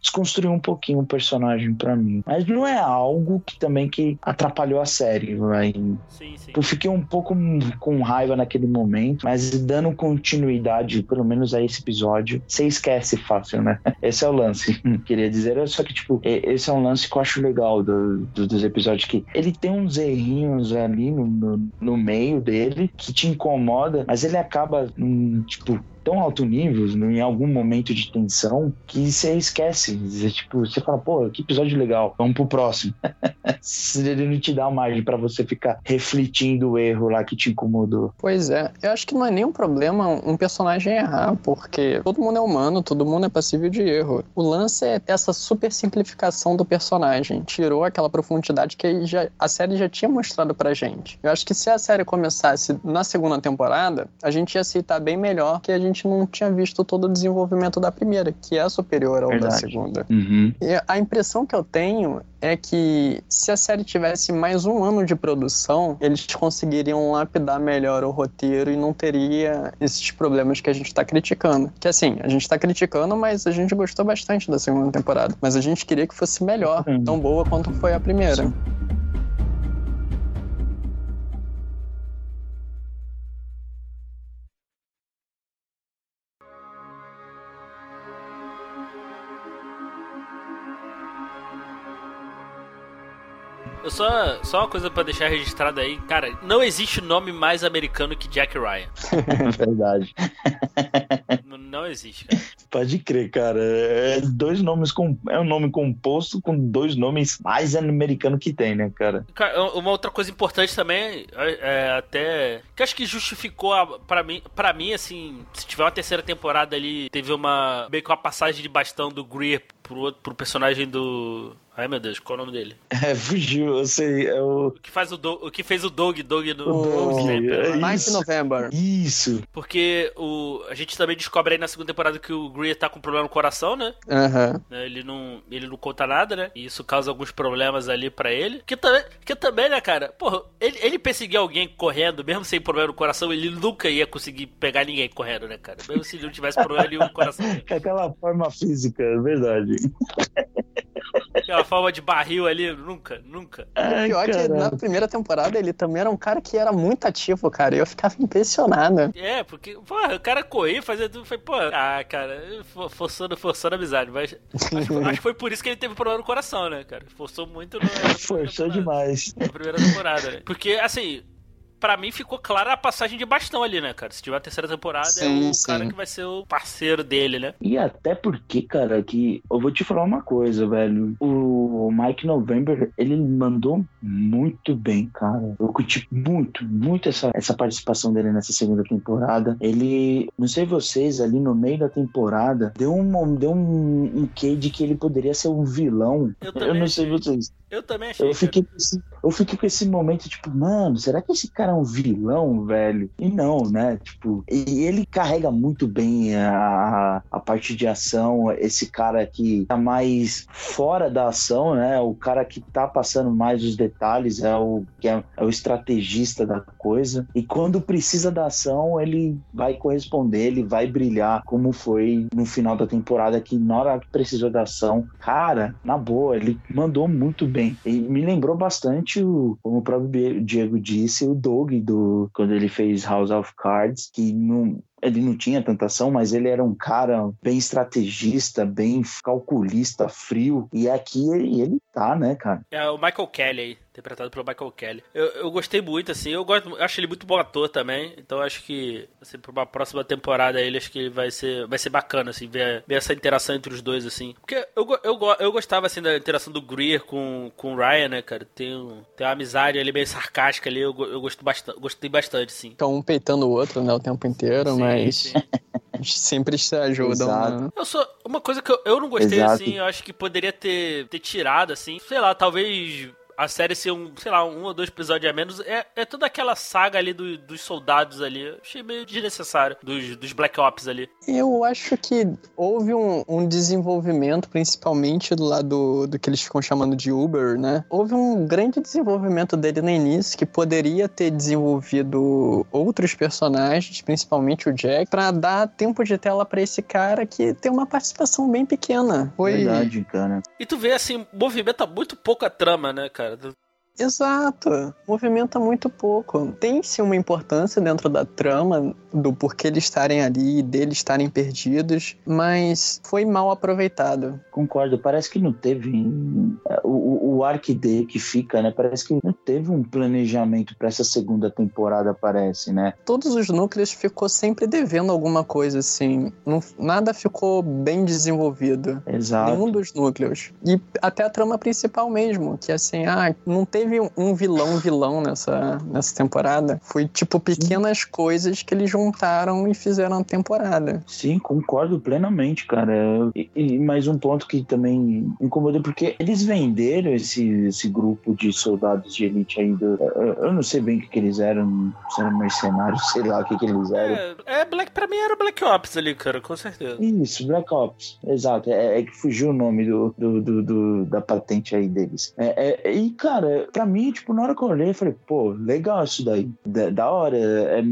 desconstruiu um pouquinho o personagem para mim. Mas não é algo que também que atrapalhou a série, vai. Sim, sim. Eu fiquei um pouco com raiva naquele momento, mas dando continuidade, pelo menos a esse episódio, você esquece fácil, né? Esse é o lance, queria dizer. Só que, tipo, esse é um lance que eu acho legal do, do, dos episódios, que ele tem uns errinhos ali no, no, no meio dele que te incomoda, mas ele acaba, tipo, tão alto nível, em algum momento de tensão, que você esquece. Tipo, você fala, pô, que episódio legal, vamos pro próximo. Ele não te dá margem para você ficar refletindo o erro lá que te incomodou.
Pois é, eu acho que não é nenhum problema um personagem errar, porque todo mundo é humano, todo mundo é passível de erro. O lance é essa super simplificação do personagem. Tirou aquela profundidade que já, a série já tinha mostrado pra gente. Eu acho que se a série começasse na segunda temporada, a gente ia aceitar bem melhor que a gente gente não tinha visto todo o desenvolvimento da primeira, que é superior ao Verdade. da segunda.
Uhum.
E a impressão que eu tenho é que se a série tivesse mais um ano de produção, eles conseguiriam lapidar melhor o roteiro e não teria esses problemas que a gente está criticando. Que assim, a gente está criticando, mas a gente gostou bastante da segunda temporada. Mas a gente queria que fosse melhor, tão boa quanto foi a primeira. Sim.
Eu só, só uma coisa para deixar registrado aí, cara, não existe nome mais americano que Jack Ryan.
Verdade.
Não, não existe, cara.
Pode crer, cara. É dois nomes com é um nome composto com dois nomes mais americanos que tem, né, cara?
Uma outra coisa importante também é, é até que acho que justificou para mim, para mim assim, se tiver uma terceira temporada ali, teve uma meio que uma passagem de bastão do Greer pro, pro personagem do Ai meu Deus, qual é o nome dele?
É, fugiu, eu sei. É o...
o que faz o, Do... o que fez o Dog, Dog do
oh, é Mike November.
Isso.
Porque o... a gente também descobre aí na segunda temporada que o Greer tá com problema no coração, né?
Uhum.
Ele não, ele não conta nada, né? E isso causa alguns problemas ali para ele. Que também, que também, né, cara? Porra, ele, ele perseguir alguém correndo, mesmo sem problema no coração, ele nunca ia conseguir pegar ninguém correndo, né, cara? Mesmo se ele não tivesse problema nenhum no coração.
Aquela forma física, é verdade.
Aquela forma de barril ali, nunca, nunca.
Ai, pior caramba. que na primeira temporada ele também era um cara que era muito ativo, cara. E eu ficava impressionado.
É, porque, porra, o cara corria, fazia tudo. Foi, pô, ah, cara, forçando, forçando a amizade. Mas acho, acho, que foi por isso que ele teve problema no coração, né, cara? Forçou muito no.
Forçou demais.
Na primeira temporada, né? Porque, assim, para mim ficou clara a passagem de bastão ali, né, cara? Se tiver a terceira temporada, sim, é o sim. cara que vai ser o parceiro dele, né?
E até porque, cara, que eu vou te falar uma coisa, velho. O Mike November, ele mandou muito bem, cara. Eu curti muito, muito essa, essa participação dele nessa segunda temporada. Ele, não sei vocês, ali no meio da temporada, deu um, deu um, um quê de que ele poderia ser um vilão. Eu, eu não sei vocês.
Eu também achei.
Eu fiquei, esse, eu fiquei com esse momento, tipo, mano, será que esse cara é um vilão, velho? E não, né? Tipo, e ele carrega muito bem a, a parte de ação. Esse cara que tá mais fora da ação, né? O cara que tá passando mais os detalhes, é o, que é, é o estrategista da coisa. E quando precisa da ação, ele vai corresponder, ele vai brilhar, como foi no final da temporada, que na hora que precisou da ação, cara, na boa, ele mandou muito bem E me lembrou bastante, o, como o próprio Diego disse, o Doug do, quando ele fez House of Cards, que não, ele não tinha tanta ação, mas ele era um cara bem estrategista, bem calculista, frio. E aqui ele, ele tá, né, cara?
É o Michael Kelly aí, interpretado pelo Michael Kelly. Eu, eu gostei muito, assim, eu gosto, eu acho ele muito bom ator também. Então acho que, assim, pra uma próxima temporada ele acho que vai ser, vai ser bacana, assim, ver, ver essa interação entre os dois, assim. Porque eu, eu, eu gostava, assim, da interação do Greer com, com o Ryan, né, cara? Tem, um, tem uma amizade ali bem sarcástica ali, eu, eu gosto bastante, gostei bastante, sim.
Então um peitando o outro, né, o tempo inteiro, sim, mas mas sempre se ajudam. Né?
Eu sou uma coisa que eu, eu não gostei Exato. assim, eu acho que poderia ter, ter tirado assim, sei lá, talvez a série ser um, sei lá, um ou dois episódios a menos, é, é toda aquela saga ali do, dos soldados ali. Achei meio desnecessário, dos, dos Black Ops ali.
Eu acho que houve um, um desenvolvimento, principalmente do lado do que eles ficam chamando de Uber, né? Houve um grande desenvolvimento dele no início que poderia ter desenvolvido outros personagens, principalmente o Jack, para dar tempo de tela para esse cara que tem uma participação bem pequena. Foi...
Verdade, cara.
E tu vê assim, movimenta muito pouco a trama, né, cara?
Exato, movimenta muito pouco. Tem sim uma importância dentro da trama do porquê eles estarem ali e deles estarem perdidos, mas foi mal aproveitado.
Concordo, parece que não teve é, o, o arc D que fica, né? Parece que não teve um planejamento para essa segunda temporada, parece, né?
Todos os núcleos ficou sempre devendo alguma coisa assim, não, nada ficou bem desenvolvido.
Exato.
Nenhum dos núcleos. E até a trama principal mesmo, que assim, ah, não teve um vilão vilão nessa, nessa temporada. Foi tipo pequenas coisas que eles juntaram e fizeram a temporada.
Sim, concordo plenamente, cara. E, e mais um ponto que também incomodou, porque eles venderam esse, esse grupo de soldados de elite ainda. Eu não sei bem o que, que eles eram, se eram mercenários, sei lá o que, que eles eram.
É, é, Black, pra mim era Black Ops ali, cara, com certeza.
Isso, Black Ops, exato. É, é que fugiu o nome do, do, do, do da patente aí deles. É, é, e, cara, pra mim, tipo, na hora que eu olhei, eu falei, pô, legal isso daí. Da, da hora. É,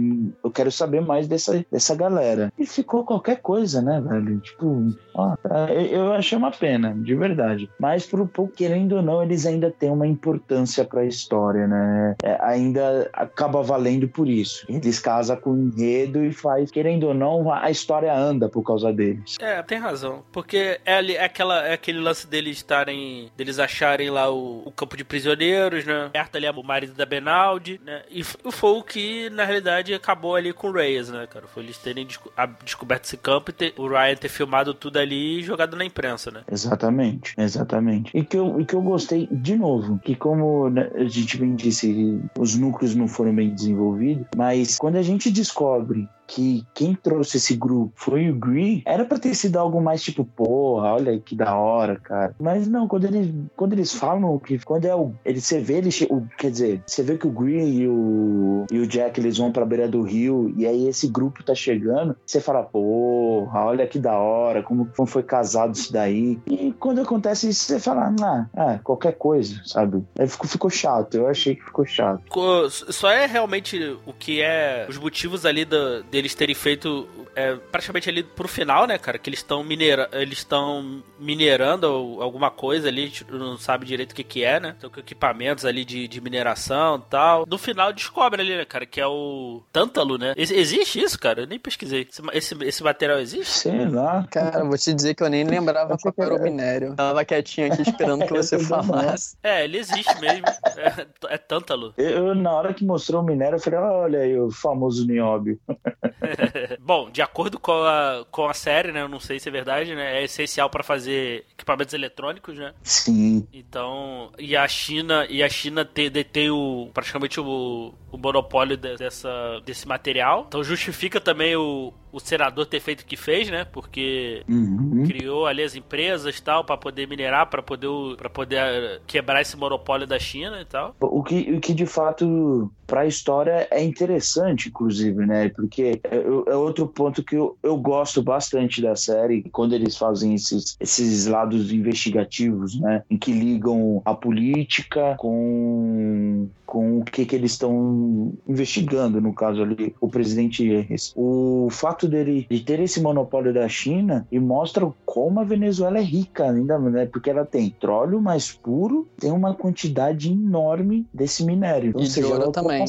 eu quero saber mais dessa, dessa galera. E ficou qualquer coisa, né, velho? Tipo, ó, eu achei uma pena, de verdade. Mas, por pouco, querendo ou não, eles ainda têm uma importância pra história, né? É, ainda acaba valendo por isso. Eles casam com o enredo e faz, querendo ou não, a história anda por causa deles.
É, tem razão. Porque é, é, aquela, é aquele lance deles estarem. deles acharem lá o, o campo de prisioneiros né? Perto ali o marido da Benaldi, né? E foi o que, na realidade, acabou ali com o Reyes, né, cara? Foi eles terem desco descoberto esse campo e ter, o Ryan ter filmado tudo ali e jogado na imprensa, né?
Exatamente, exatamente. E que eu, e que eu gostei, de novo, que como né, a gente bem disse, os núcleos não foram bem desenvolvidos, mas quando a gente descobre que quem trouxe esse grupo foi o Green, era pra ter sido algo mais tipo, porra, olha que da hora, cara. Mas não, quando eles, quando eles falam que quando é o. Ele, você vê ele. O, quer dizer, você vê que o Green e o, e o Jack eles vão pra beira do rio e aí esse grupo tá chegando, você fala, porra, olha que da hora, como, como foi casado isso daí. E quando acontece isso, você fala, ah, ah qualquer coisa, sabe? Aí ficou, ficou chato, eu achei que ficou chato.
Só é realmente o que é os motivos ali do, deles terem feito é, praticamente ali pro final, né, cara? Que eles estão minera eles estão minerando alguma coisa ali, a gente não sabe direito o que que é, né? Estão com equipamentos ali de, de mineração e tal. No final descobre ali, né, cara, que é o tântalo, né? Ex existe isso, cara? Eu nem pesquisei. Esse, esse, esse material existe?
Sei lá.
Cara, vou te dizer que eu nem lembrava qual era o minério. Tava quietinho aqui esperando que você falasse.
É, ele existe mesmo. É, é tântalo.
Eu, na hora que mostrou o minério, eu falei, olha aí o famoso nióbio.
Bom, de acordo com a, com a série, né? Eu não sei se é verdade, né? É essencial para fazer equipamentos eletrônicos, né?
Sim.
Então, e a China, e a China tem, detém o, praticamente o, o monopólio de, dessa, desse material. Então justifica também o, o senador ter feito o que fez, né? Porque uhum. criou ali as empresas tal para poder minerar, para poder para poder eh, quebrar esse monopólio da China e tal.
O que, o que de fato para a história é interessante, inclusive, né? Porque é, é, outro ponto que eu, eu gosto bastante da série quando eles fazem esses, esses lados investigativos, né? Em que ligam a política com com o que, que eles estão investigando, no caso ali, o presidente Henry. O fato dele de ter esse monopólio da China e mostra como a Venezuela é rica ainda, né? Porque ela tem petróleo mais puro, tem uma quantidade enorme desse minério.
E de ouro também.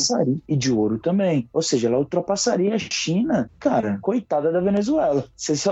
E de ouro também. Ou seja, ela ultrapassaria a China. Cara, coitada da Venezuela.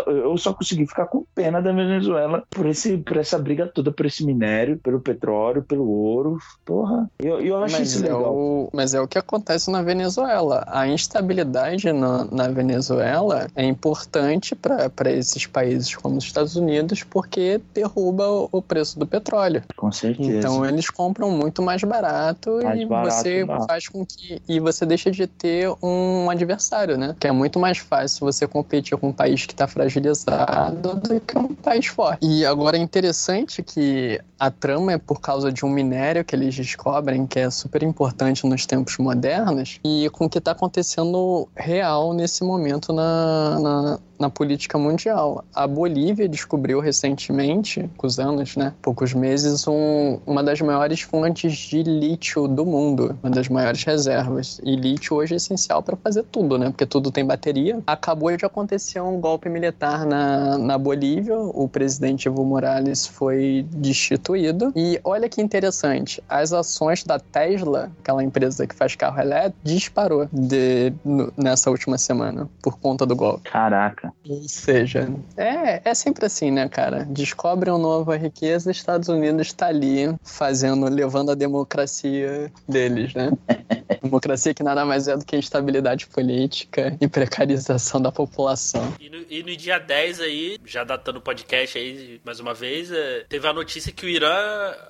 Eu só consegui ficar com pena da Venezuela por, esse, por essa briga toda, por esse minério, pelo petróleo, pelo ouro. Porra. Eu, eu acho Mas isso é
o, mas é o que acontece na Venezuela. A instabilidade na, na Venezuela é importante para esses países como os Estados Unidos porque derruba o preço do petróleo.
Com certeza.
Então eles compram muito mais barato
Mais
e
barato
você
lá.
faz com que e você deixa de ter um adversário, né? Que é muito mais fácil você competir com um país que está fragilizado do que um país forte. E agora é interessante que a trama é por causa de um minério que eles descobrem que é super importante nos tempos modernos e com o que está acontecendo real nesse momento na, na, na política mundial. A Bolívia descobriu recentemente, com os anos, né, poucos meses, um, uma das maiores fontes de lítio do mundo, uma das maiores reservas. E lítio hoje é essencial para fazer tudo, né, porque tudo tem bateria. Acabou de acontecer um golpe militar na, na Bolívia, o presidente Evo Morales foi destituído. E olha que interessante, as ações da Tesla, aquela empresa que faz carro elétrico, disparou de, no- nessa última semana por conta do golpe.
Caraca.
Ou seja, é, é sempre assim, né, cara? Descobre uma nova riqueza, Estados Unidos está ali fazendo, levando a democracia deles, né? democracia que nada mais é do que instabilidade política e precarização da população.
E no, e no dia 10 aí, já datando o podcast aí mais uma vez, é, teve a notícia que o Irã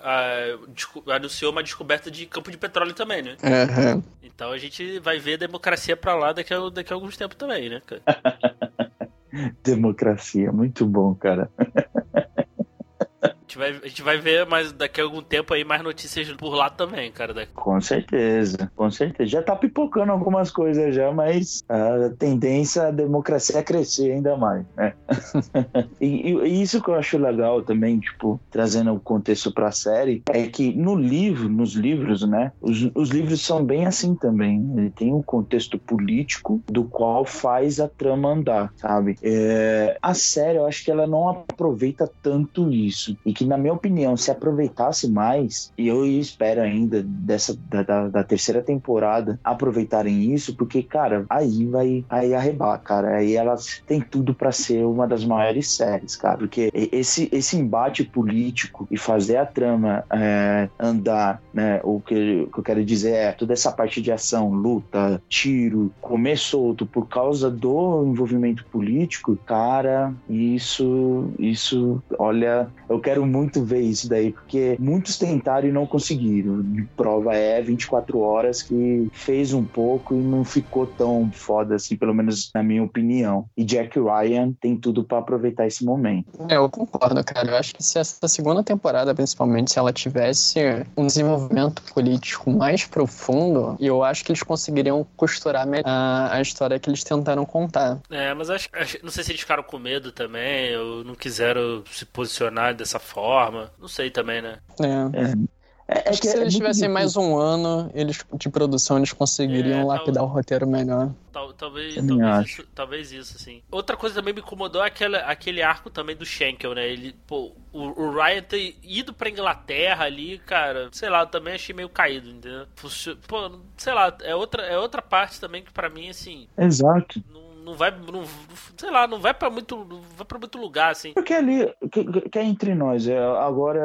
ah, desco- anunciou uma descoberta de campo de petróleo também, né?
Aham.
Então a gente vai ver democracia pra lá daqui a, daqui a alguns tempos também, né, cara?
Democracia, muito bom, cara.
A gente vai, a gente vai ver mais daqui a algum tempo aí mais notícias por lá também, cara. Da-
Com certeza, com certeza. Já tá pipocando algumas coisas já, mas a tendência à democracia é crescer ainda mais, né? e, e- e isso que eu acho legal também, tipo, trazendo o contexto pra série, é que no livro, nos livros, né? Os, os livros são bem assim também. Ele tem um contexto político do qual faz a trama andar, sabe? É, a série, eu acho que ela não aproveita tanto isso. E que, na minha opinião, se aproveitasse mais, e eu espero ainda dessa da, da- da terceira temporada aproveitarem isso, porque, cara, aí vai aí arrebar, cara. Aí elas têm tudo pra ser uma das maiores séries, cara. Porque esse, esse embate político e fazer a trama é, andar, né? O que, o que eu quero dizer é toda essa parte de ação, luta, tiro, comer solto por causa do envolvimento político, cara, isso, isso, olha, eu quero muito ver isso daí, porque muitos tentaram e não conseguiram. Prova é 24 horas que fez um pouco e não ficou tão foda assim, pelo menos na minha opinião. E Jack Ryan tem tudo pra aproveitar esse momento.
É, eu concordo, cara. Eu acho que se essa segunda temporada, principalmente, se ela tivesse um desenvolvimento político mais profundo, eu acho que eles conseguiriam costurar a, a história que eles tentaram contar.
É, mas acho, acho- não sei se eles ficaram com medo também, ou não quiseram se posicionar dessa forma. Não sei também, né?
É.
É, é
Acho que se
é
eles
muito
tivessem
difícil.
mais um ano eles, de produção, eles conseguiriam
É,
lapidar o roteiro melhor.
Tal- talvez, talvez isso, talvez isso, assim. Outra coisa também me incomodou é aquele, aquele arco também do Schenkel, né? Ele, pô, o, o Ryan ter ido pra Inglaterra ali, cara, sei lá, eu também achei meio caído, entendeu? Pô, sei lá, é outra, é outra parte também que pra mim, assim,
Exato.
não, não vai, não, sei lá, não vai pra muito, não vai pra muito lugar, assim.
Porque ali, que, que é entre nós, é, agora,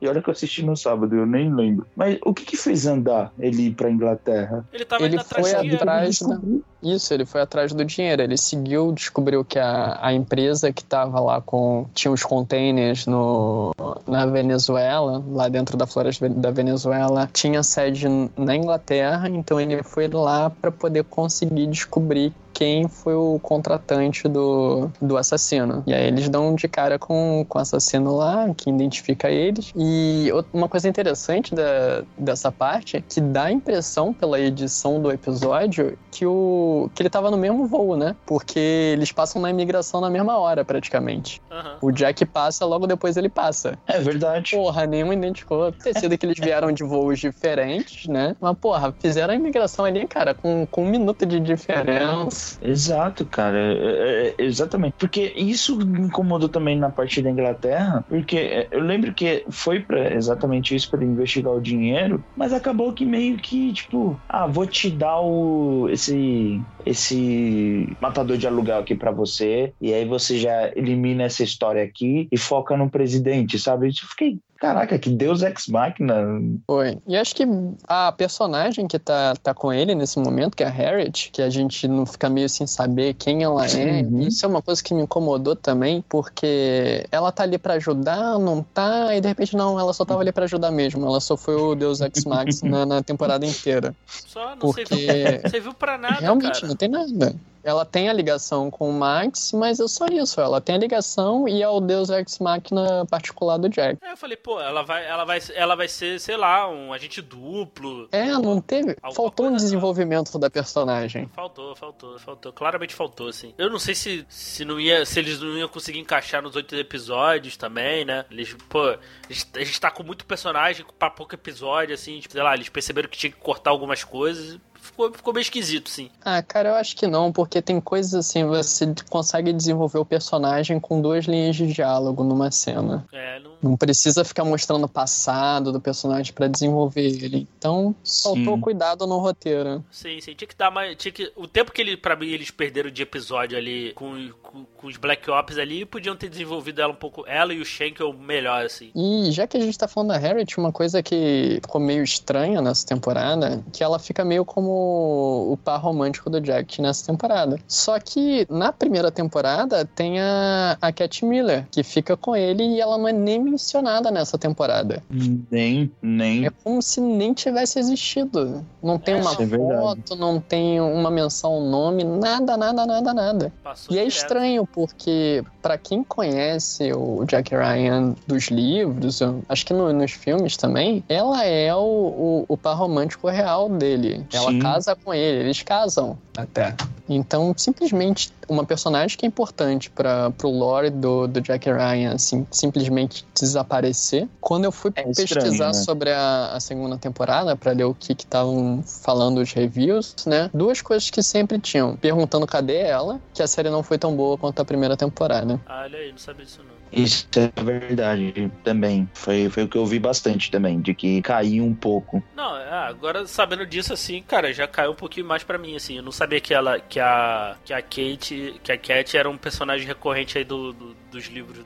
e olha que eu assisti no sábado, eu nem lembro. Mas o que que fez andar ele ir pra Inglaterra?
Ele tava
Ele
indo atrás
foi
de...
atrás da... Isso, ele foi atrás do dinheiro. Ele seguiu, descobriu que a, a empresa que estava lá com. tinha os containers no, na Venezuela, lá dentro da floresta da Venezuela, tinha sede na Inglaterra, então ele foi lá para poder conseguir descobrir quem foi o contratante do, do assassino. E aí eles dão de cara com, com o assassino lá, que identifica eles. E uma coisa interessante da, dessa parte é que dá a impressão pela edição do episódio que, o, que ele tava no mesmo voo, né? Porque eles passam na imigração na mesma hora, praticamente.
Aham.
O Jack passa, logo depois ele passa.
É verdade.
Porra, nenhum identificou. Ter sido que eles vieram de voos diferentes, né? Mas, porra, fizeram a imigração ali, cara, com, com um minuto de diferença.
Exato, cara. É, é, é, exatamente. Porque isso me incomodou também na parte da Inglaterra, porque é, eu lembro que foi para exatamente isso para investigar o dinheiro, mas acabou que meio que tipo, ah, vou te dar o esse esse matador de aluguel aqui para você e aí você já elimina essa história aqui e foca no presidente, sabe? Eu fiquei Caraca, que Deus Ex Machina.
Foi. E acho que a personagem que tá, tá com ele nesse momento, que é a Harriet, que a gente não fica meio sem saber quem ela é,
Uhum.
isso é uma coisa que me incomodou também, porque ela tá ali pra ajudar, não tá, e de repente não, ela só tava ali pra ajudar mesmo. Ela só foi o Deus Ex Machina na temporada inteira.
Só não
Porque
serviu, serviu pra nada,
realmente
cara.
não tem nada. Ela tem a ligação com o Max, mas é só isso. Ela tem a ligação e é o Deus Ex Machina particular do Jack.
Aí eu falei, pô, ela vai, ela vai, ela vai ser, sei lá, um agente duplo.
É, não teve. Faltou um desenvolvimento da personagem.
Faltou, faltou, faltou. Claramente faltou, assim. Eu não sei se, se, não ia, se eles não iam conseguir encaixar nos oito episódios também, né? Eles, pô, a gente, a gente tá com muito personagem pra pouco episódio, assim. Tipo, sei lá, eles perceberam que tinha que cortar algumas coisas. Ficou, ficou meio esquisito, sim.
Ah, cara, eu acho que não, porque tem coisas assim, você consegue desenvolver o personagem com duas linhas de diálogo numa cena.
É, não.
Não precisa ficar mostrando o passado do personagem pra desenvolver ele. Então, faltou
Sim.
cuidado no roteiro.
Sim, sim. Tinha que dar mais. Tinha que, o tempo que ele, pra mim, eles perderam de episódio ali com, com, com os Black Ops ali, podiam ter desenvolvido ela um pouco. Ela e o Schenkel melhor, assim.
E já que a gente tá falando da Harriet, uma coisa que ficou meio estranha nessa temporada, que ela fica meio como o par romântico do Jack nessa temporada. Só que na primeira temporada tem a, a Cat Miller, que fica com ele e ela não é nem mencionada nessa temporada.
Nem, nem.
É como se nem tivesse existido. Não tem
É,
uma
é
foto, não tem uma menção, um nome, nada, nada, nada, nada.
Passou
E é
direto.
estranho porque, pra quem conhece o Jack Ryan dos livros, acho que no- nos filmes também, ela é o, o, o par romântico real dele. Ela
Sim.
Casa com ele, eles casam até. Então, simplesmente, uma personagem que é importante para pro lore do, do Jack Ryan, assim, simplesmente desaparecer. Quando eu fui
É estranho,
pesquisar
né?
sobre a, a segunda temporada, pra ler o que estavam falando os reviews, né? Duas coisas que sempre tinham. Perguntando cadê ela, que a série não foi tão boa quanto a primeira temporada.
Ah, olha aí, não sabia disso não.
Isso é verdade também. Foi, foi o que eu vi bastante também, de que caiu um pouco.
Não, é, agora sabendo disso, assim, cara, já caiu um pouquinho mais pra mim, assim. Eu não sabia que ela, que a, que a Kate, que a Cat era um personagem recorrente aí do, do- dos livros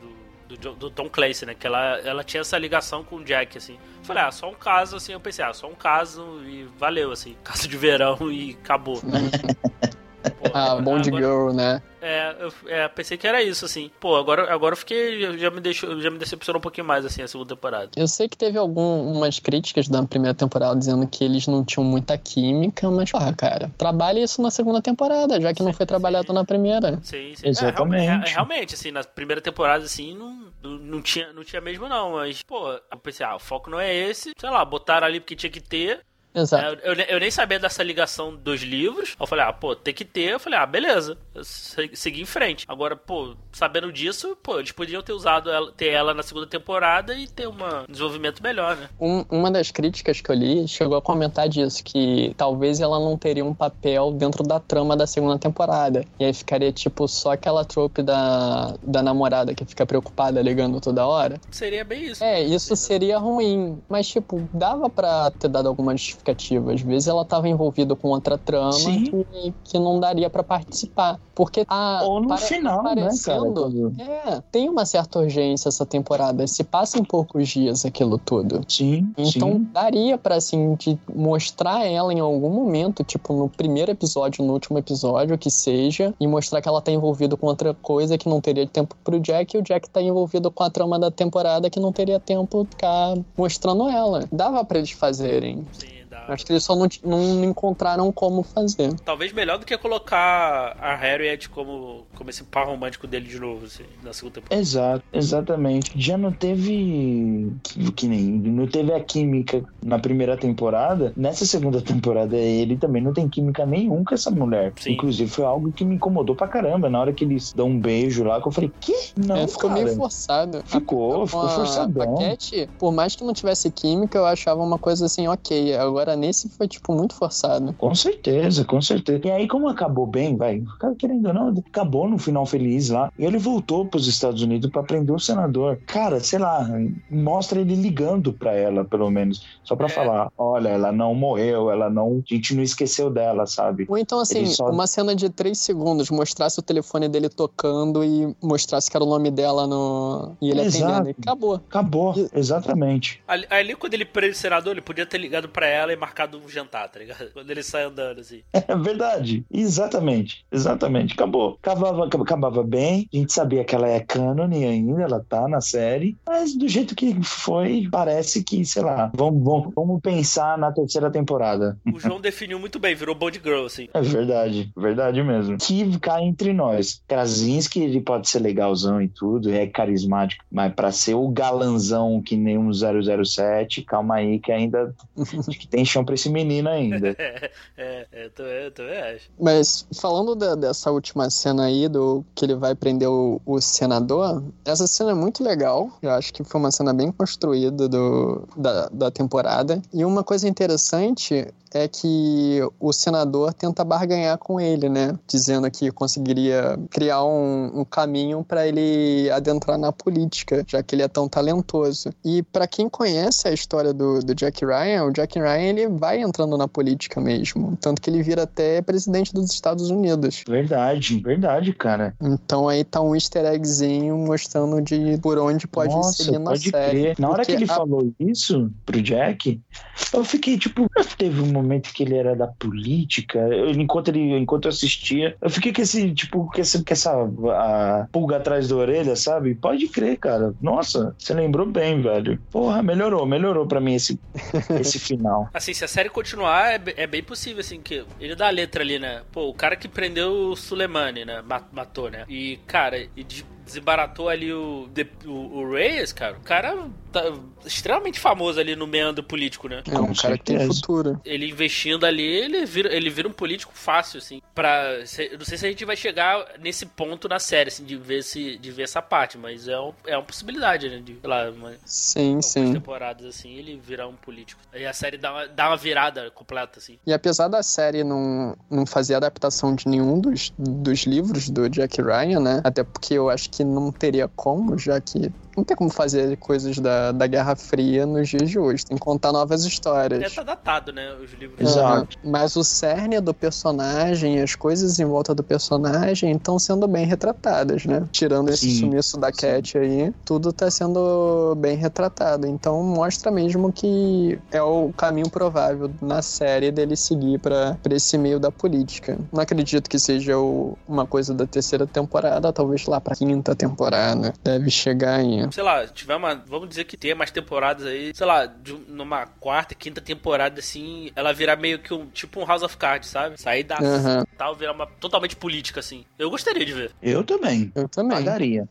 do, do, do Tom Clancy, né? Que ela, ela tinha essa ligação com o Jack, assim. Falei, ah, só um caso, assim. Eu pensei, ah, só um caso e valeu, assim. Caso de verão e acabou. Pô,
A Bond
agora-
Girl, né?
É, eu é, pensei que era isso, assim. Pô, agora, agora eu fiquei. Já me, deixou, já me decepcionou um pouquinho mais, assim, a segunda temporada.
Eu sei que teve algumas críticas da primeira temporada dizendo que eles não tinham muita química, mas, porra, cara, trabalhe isso na segunda temporada, já que não foi trabalhado na primeira.
Sim, sim.
Exatamente.
É, realmente, realmente, assim, na primeira temporada, assim, não, não, não tinha, não tinha mesmo, não. Mas, pô, eu pensei, ah, o foco não é esse. Sei lá, botaram ali porque tinha que ter.
Exato.
É, eu, eu nem sabia dessa ligação dos livros. Eu falei, ah, pô, tem que ter. Eu falei, ah, beleza. Eu se- segui em frente. Agora, pô, sabendo disso, pô, eles podiam ter usado ela, ter ela na segunda temporada e ter uma- um desenvolvimento melhor, né?
Um- uma das críticas que eu li chegou a comentar disso, que talvez ela não teria um papel dentro da trama da segunda temporada. E aí ficaria, tipo, só aquela trope da, da namorada que fica preocupada ligando toda hora.
Seria bem isso.
É, isso seria ruim. Mas, tipo, dava pra ter dado alguma justificativa. Às vezes ela tava envolvida com outra trama que, que não daria pra participar. Porque tá
Ou no
pare-
final, né, cara?
É, tem uma certa urgência essa temporada. Se passa em poucos dias aquilo tudo.
Sim,
Então
sim.
daria pra assim de mostrar ela em algum momento, tipo no primeiro episódio, no último episódio, que seja, e mostrar que ela tá envolvida com outra coisa que não teria tempo pro Jack, e o Jack tá envolvido com a trama da temporada que não teria tempo de ficar mostrando ela. Dava pra eles fazerem.
Sim, dá.
Acho que eles só não, não encontraram como fazer.
Talvez melhor do que colocar a Harriet como, como esse par romântico dele de novo, assim, na segunda temporada.
Exato, exatamente. Já não teve. Que nem. Não teve a química na primeira temporada. Nessa segunda temporada, ele também não tem química nenhum com essa mulher.
Sim.
Inclusive, foi algo que me incomodou pra caramba. Na hora que eles dão um beijo lá, que eu falei, que? Não,
É, ficou
cara.
meio forçado.
Ficou, ficou
a,
forçadão.
A Cat, por mais que não tivesse química, eu achava uma coisa assim, ok. Agora Agora, nesse foi, tipo, muito forçado.
Com certeza, com certeza. E aí, como acabou bem, vai, querendo ou não, acabou no final feliz lá. E ele voltou pros Estados Unidos para prender o senador. Cara, sei lá, mostra ele ligando para ela, pelo menos. Só para
É.
falar: olha, ela não morreu, ela não. A gente não esqueceu dela, sabe?
Ou então, assim,
só-
uma cena de três segundos, mostrasse o telefone dele tocando e mostrasse que era o nome dela no. E ele
Exato.
atendendo. E acabou.
Acabou, exatamente.
Ali, ali, quando ele prende o senador, ele podia ter ligado pra ela e marcado um jantar, tá ligado? Quando ele sai andando, assim.
É verdade. Exatamente. Exatamente. Acabou. Acabava, acabava bem. A gente sabia que ela é cânone ainda, ela tá na série. Mas do jeito que foi, parece que, sei lá, vamos, vamos, vamos pensar na terceira temporada.
O João definiu muito bem, virou Bond Girl, assim.
É verdade, verdade mesmo. Que cá entre nós. Krasinski, ele pode ser legalzão e tudo, é carismático, mas pra ser o galanzão que nem um 007, calma aí que ainda que tem chão pra esse menino ainda.
É, é, é, eu também acho.
Mas falando da- dessa última cena aí, do que ele vai prender o, o senador, essa cena é muito legal. Eu acho que foi uma cena bem construída do, da, da temporada. E uma coisa interessante é que o senador tenta barganhar com ele, né? Dizendo que conseguiria criar um, um caminho para ele adentrar na política, já que ele é tão talentoso. E para quem conhece a história do, do Jack Ryan, o Jack Ryan ele vai entrando na política mesmo, tanto que ele vira até presidente dos Estados Unidos.
Verdade, verdade, cara.
Então aí tá um easter eggzinho mostrando de por onde pode
Nossa,
seguir na
pode
série.
crer. Na hora que ele
a-
falou isso pro Jack, eu fiquei tipo, teve um momento que ele era da política, eu- enquanto ele enquanto eu assistia, eu fiquei com esse tipo com essa, com essa a pulga atrás da orelha, sabe? Pode crer, cara. Nossa, você lembrou bem, velho. Porra, melhorou, melhorou pra mim esse esse final.
Assim, se a série continuar, é, é bem possível, assim, que ele dá a letra ali, né? Pô, o cara que prendeu o Suleimani, né? Ma- Matou, né? E, cara, e de- desembaratou ali o, o, o Reyes, cara. O cara tá extremamente famoso ali no meandro político, né?
É um cara que tem futuro.
Ele investindo ali, ele vira, ele vira um político fácil, assim. Pra, não sei se a gente vai chegar nesse ponto na série, assim, de ver, se, de ver essa parte, mas é, um, é uma possibilidade, né? De, sei lá, uma,
Sim,
algumas
sim.
temporadas, assim, ele virar um político. Aí a série dá uma, dá uma virada completa, assim.
E apesar da série não, não fazer adaptação de nenhum dos, dos livros do Jack Ryan, né? Até porque eu acho que não teria como, já que não tem como fazer coisas da, da Guerra Fria nos dias de hoje. Tem que contar novas
Já
histórias.
tá datado, né? Os livros.
Exato.
Aham. Mas o cerne do personagem, as coisas em volta do personagem estão sendo bem retratadas, né? Tirando esse
Sim,
sumiço da Cat aí, tudo tá sendo bem retratado. Então mostra mesmo que é o caminho provável na série dele seguir pra pra esse meio da política. Não acredito que seja o- uma coisa da terceira temporada, talvez lá pra quinta temporada. Deve chegar aí.
Sei lá, tiver uma. Vamos dizer que tenha mais temporadas aí. Sei lá, de um- numa quarta, quinta temporada, assim, ela virar meio que um. Tipo um House of Cards, sabe? Sair da
Aham.
tal, virar uma totalmente política, assim. Eu gostaria de ver.
Eu também.
Eu também.
Pagaria.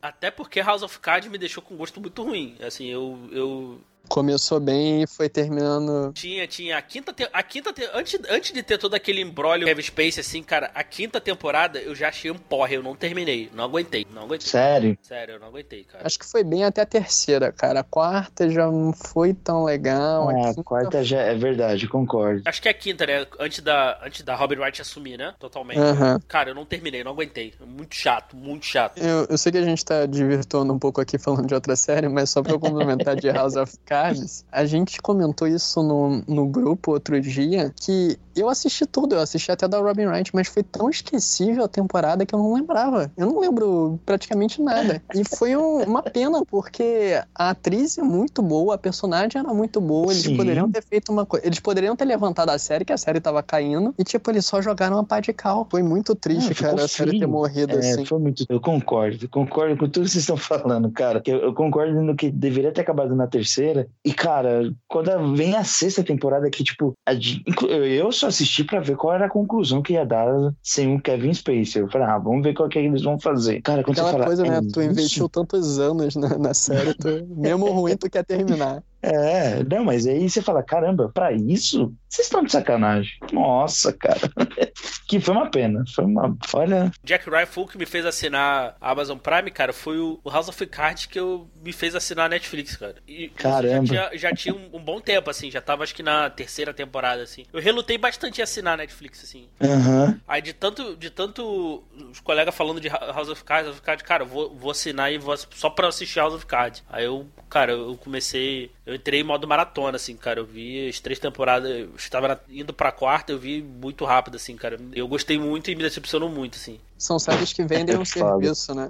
Até porque House of Cards me deixou com gosto muito ruim. Assim, eu. eu
Começou bem e foi terminando.
tinha, tinha a quinta. Te... A quinta. Te... Antes, antes de ter todo aquele embrólio Kevin Space, assim, cara, a quinta temporada eu já achei um porre. Eu não terminei. Não aguentei. Não aguentei.
Sério.
Sério, eu não aguentei, cara.
Acho que foi bem até a terceira, cara. A quarta já não foi tão legal.
É, a
quinta
quarta já é verdade, concordo.
Acho que é a quinta, né? Antes da, antes da Robin Wright assumir, né? Totalmente.
Aham.
Cara, eu não terminei, não aguentei. Muito chato, muito chato.
Eu, eu sei que a gente tá divirtuando um pouco aqui falando de outra série, mas só pra eu complementar de House of Cards, a gente comentou isso no, no grupo outro dia, que eu assisti tudo, eu assisti até da Robin Wright, mas foi tão esquecível a temporada que eu não lembrava. Eu não lembro praticamente nada. E foi um- uma pena, porque a atriz é muito boa, a personagem era muito boa, eles
Sim.
poderiam ter feito uma coisa. Eles poderiam ter levantado a série, que a série tava caindo, e tipo, eles só jogaram uma pá de cal. Foi muito triste,
ficou
cara, a série ter morrido
É,
assim.
foi muito. Eu concordo, concordo com tudo que vocês estão falando, cara. Eu, eu concordo no que deveria ter acabado na terceira. E, cara, quando vem a sexta temporada, que, tipo, a eu só assisti pra ver qual era a conclusão que ia dar sem o Kevin Spacey. Eu falei, ah, vamos ver qual que eles vão fazer. Cara, quando
Aquela
você fala.
coisa,
é
né? Tu
isso?
investiu tantos anos na, na série, tu, mesmo ruim, tu quer terminar.
É, não, mas aí você fala, caramba, pra isso? Vocês estão de sacanagem. Nossa, cara. que foi uma pena. Foi uma. Olha.
Jack Ryan foi o que me fez assinar a Amazon Prime, cara. Foi o House of Cards que eu me fez assinar a Netflix, cara. E
Caramba.
Já tinha, já tinha um, um, bom tempo, assim. Já tava, acho que na terceira temporada, assim. Eu relutei bastante em assinar a Netflix, assim.
Uhum.
Aí de tanto, de tanto os colegas falando de House of Cards, House of Cards, cara, vou, vou assinar e vou só pra assistir House of Cards. Aí eu, cara, eu comecei. Eu entrei em modo maratona, assim, cara. Eu vi as três temporadas. Eu estava indo pra quarta, eu vi muito rápido, assim, cara. Eu gostei muito e me decepcionou muito, assim.
São séries que vendem um serviço, né?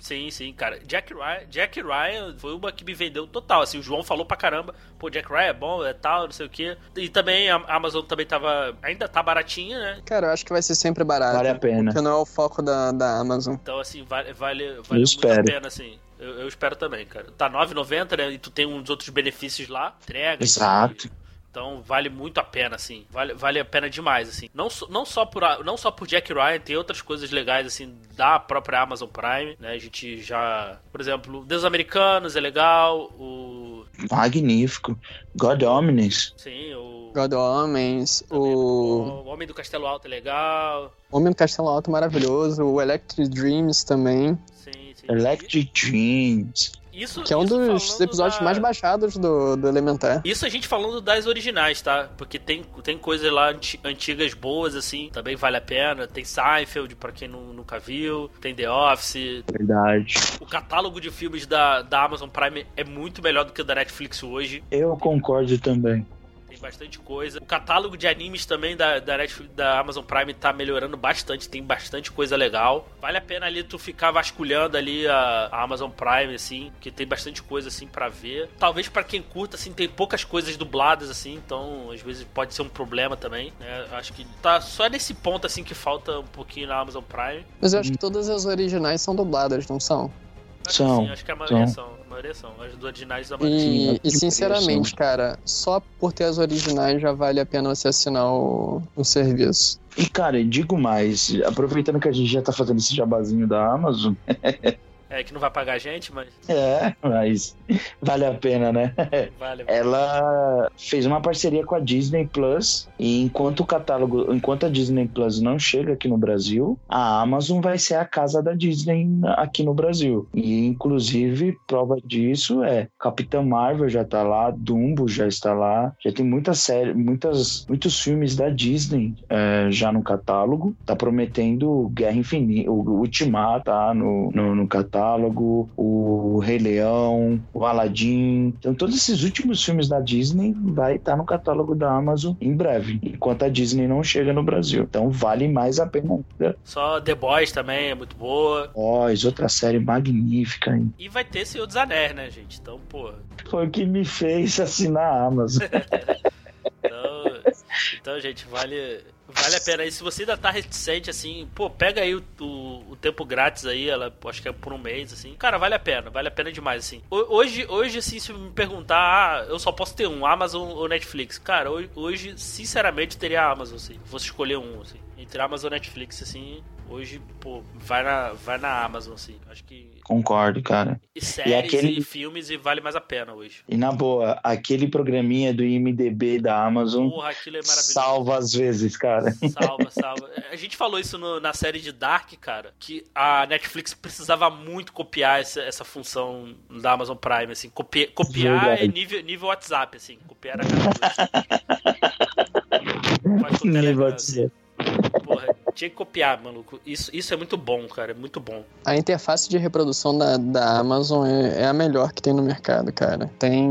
Sim, sim, cara. Jack Ryan, Jack Ryan foi uma que me vendeu total. Assim, o João falou pra caramba, pô, Jack Ryan é bom, é tal, não sei o quê. E também a Amazon também tava. Ainda tá baratinha, né?
Cara, eu acho que vai ser sempre barato.
Vale a pena.
Porque não é o foco da, da Amazon.
Então, assim, vale, vale, vale muito a pena, assim. Eu, eu, espero também, cara. Tá R$ 9,90, né? E tu tem uns outros benefícios lá. Entrega.
Exato.
E... Então vale muito a pena, assim. Vale, vale a pena demais, assim. Não, não, só por, não só por Jack Ryan, tem outras coisas legais, assim, da própria Amazon Prime, né? A gente já. Por exemplo, Deus Americanos é legal, o.
Magnífico. God Omnis.
Sim, o.
God Homens, o...
o. Homem do Castelo Alto é legal.
Homem do Castelo Alto maravilhoso, o Electric Dreams também.
Sim.
Electric Dreams.
Isso,
que é um dos episódios
da...
mais baixados do, do Elementar.
Isso a gente falando das originais, tá? Porque tem, tem coisas lá antigas boas, assim, também vale a pena. Tem Seinfeld, pra quem não, nunca viu. Tem The Office.
Verdade.
O catálogo de filmes da, da Amazon Prime é muito melhor do que o da Netflix hoje.
Eu concordo também
bastante coisa. O catálogo de animes também da, da, Netflix, da Amazon Prime tá melhorando bastante, tem bastante coisa legal. Vale a pena ali tu ficar vasculhando ali a, a Amazon Prime, assim, que tem bastante coisa, assim, para ver. Talvez para quem curta, assim, tem poucas coisas dubladas, assim, então às vezes pode ser um problema também, né? Acho que tá só nesse ponto, assim, que falta um pouquinho na Amazon Prime.
Mas eu acho que todas as originais são dubladas, não são?
Acho
são.
Sim, acho que a maioria são. são maioria são. As do originais da
E, e sinceramente, cara, só por ter as originais já vale a pena você assinar o, o serviço.
E, cara, digo mais, aproveitando que a gente já tá fazendo esse jabazinho da Amazon.
É, que não vai pagar a gente, mas.
É, mas vale a pena, né?
Vale.
Ela fez uma parceria com a Disney Plus e enquanto o catálogo, enquanto a Disney Plus não chega aqui no Brasil, a Amazon vai ser a casa da Disney aqui no Brasil. E inclusive prova disso é Capitã Marvel já tá lá, Dumbo já está lá, já tem muita série, muitas, muitos filmes da Disney é, já no catálogo. Tá prometendo Guerra Infinita, o Ultimato tá no, no, no catálogo catálogo, o Rei Leão, o Aladdin. Então, todos esses últimos filmes da Disney vai estar no catálogo da Amazon em breve, enquanto a Disney não chega no Brasil. Então, vale mais a pena.
Só The Boys também é muito boa.
Boys, outra série magnífica. Hein?
E vai ter Senhor dos Anéis, né, gente? Então, pô.
Foi o que me fez assinar a Amazon.
então, gente, vale Vale a pena. E se você ainda tá reticente, assim, pô, pega aí o, o, o, tempo grátis aí, ela acho que é por um mês, assim. Cara, vale a pena, vale a pena demais, assim. Hoje, hoje assim, se me perguntar, ah, eu só posso ter um, Amazon ou Netflix. Cara, hoje, hoje sinceramente, teria a Amazon, assim. Fosse escolher um, assim. Entre Amazon e Netflix, assim, hoje, pô, vai na, vai na Amazon, assim. Acho que.
Concordo, cara.
E séries e, aquele... e filmes e vale mais a pena hoje.
E na boa, aquele programinha do IMDB da Amazon.
Porra, aquilo é maravilhoso.
Salva às vezes, cara.
Salva, salva. A gente falou isso no, na série de Dark, cara, que a Netflix precisava muito copiar essa, essa função da Amazon Prime, assim. Copi, copiar é nível, nível WhatsApp, assim. Copiar a
cada Nível WhatsApp.
Porra, tinha que copiar, maluco. Isso, isso é muito bom, cara. É muito bom.
A interface de reprodução da, da Amazon é, é a melhor que tem no mercado, cara. Tem.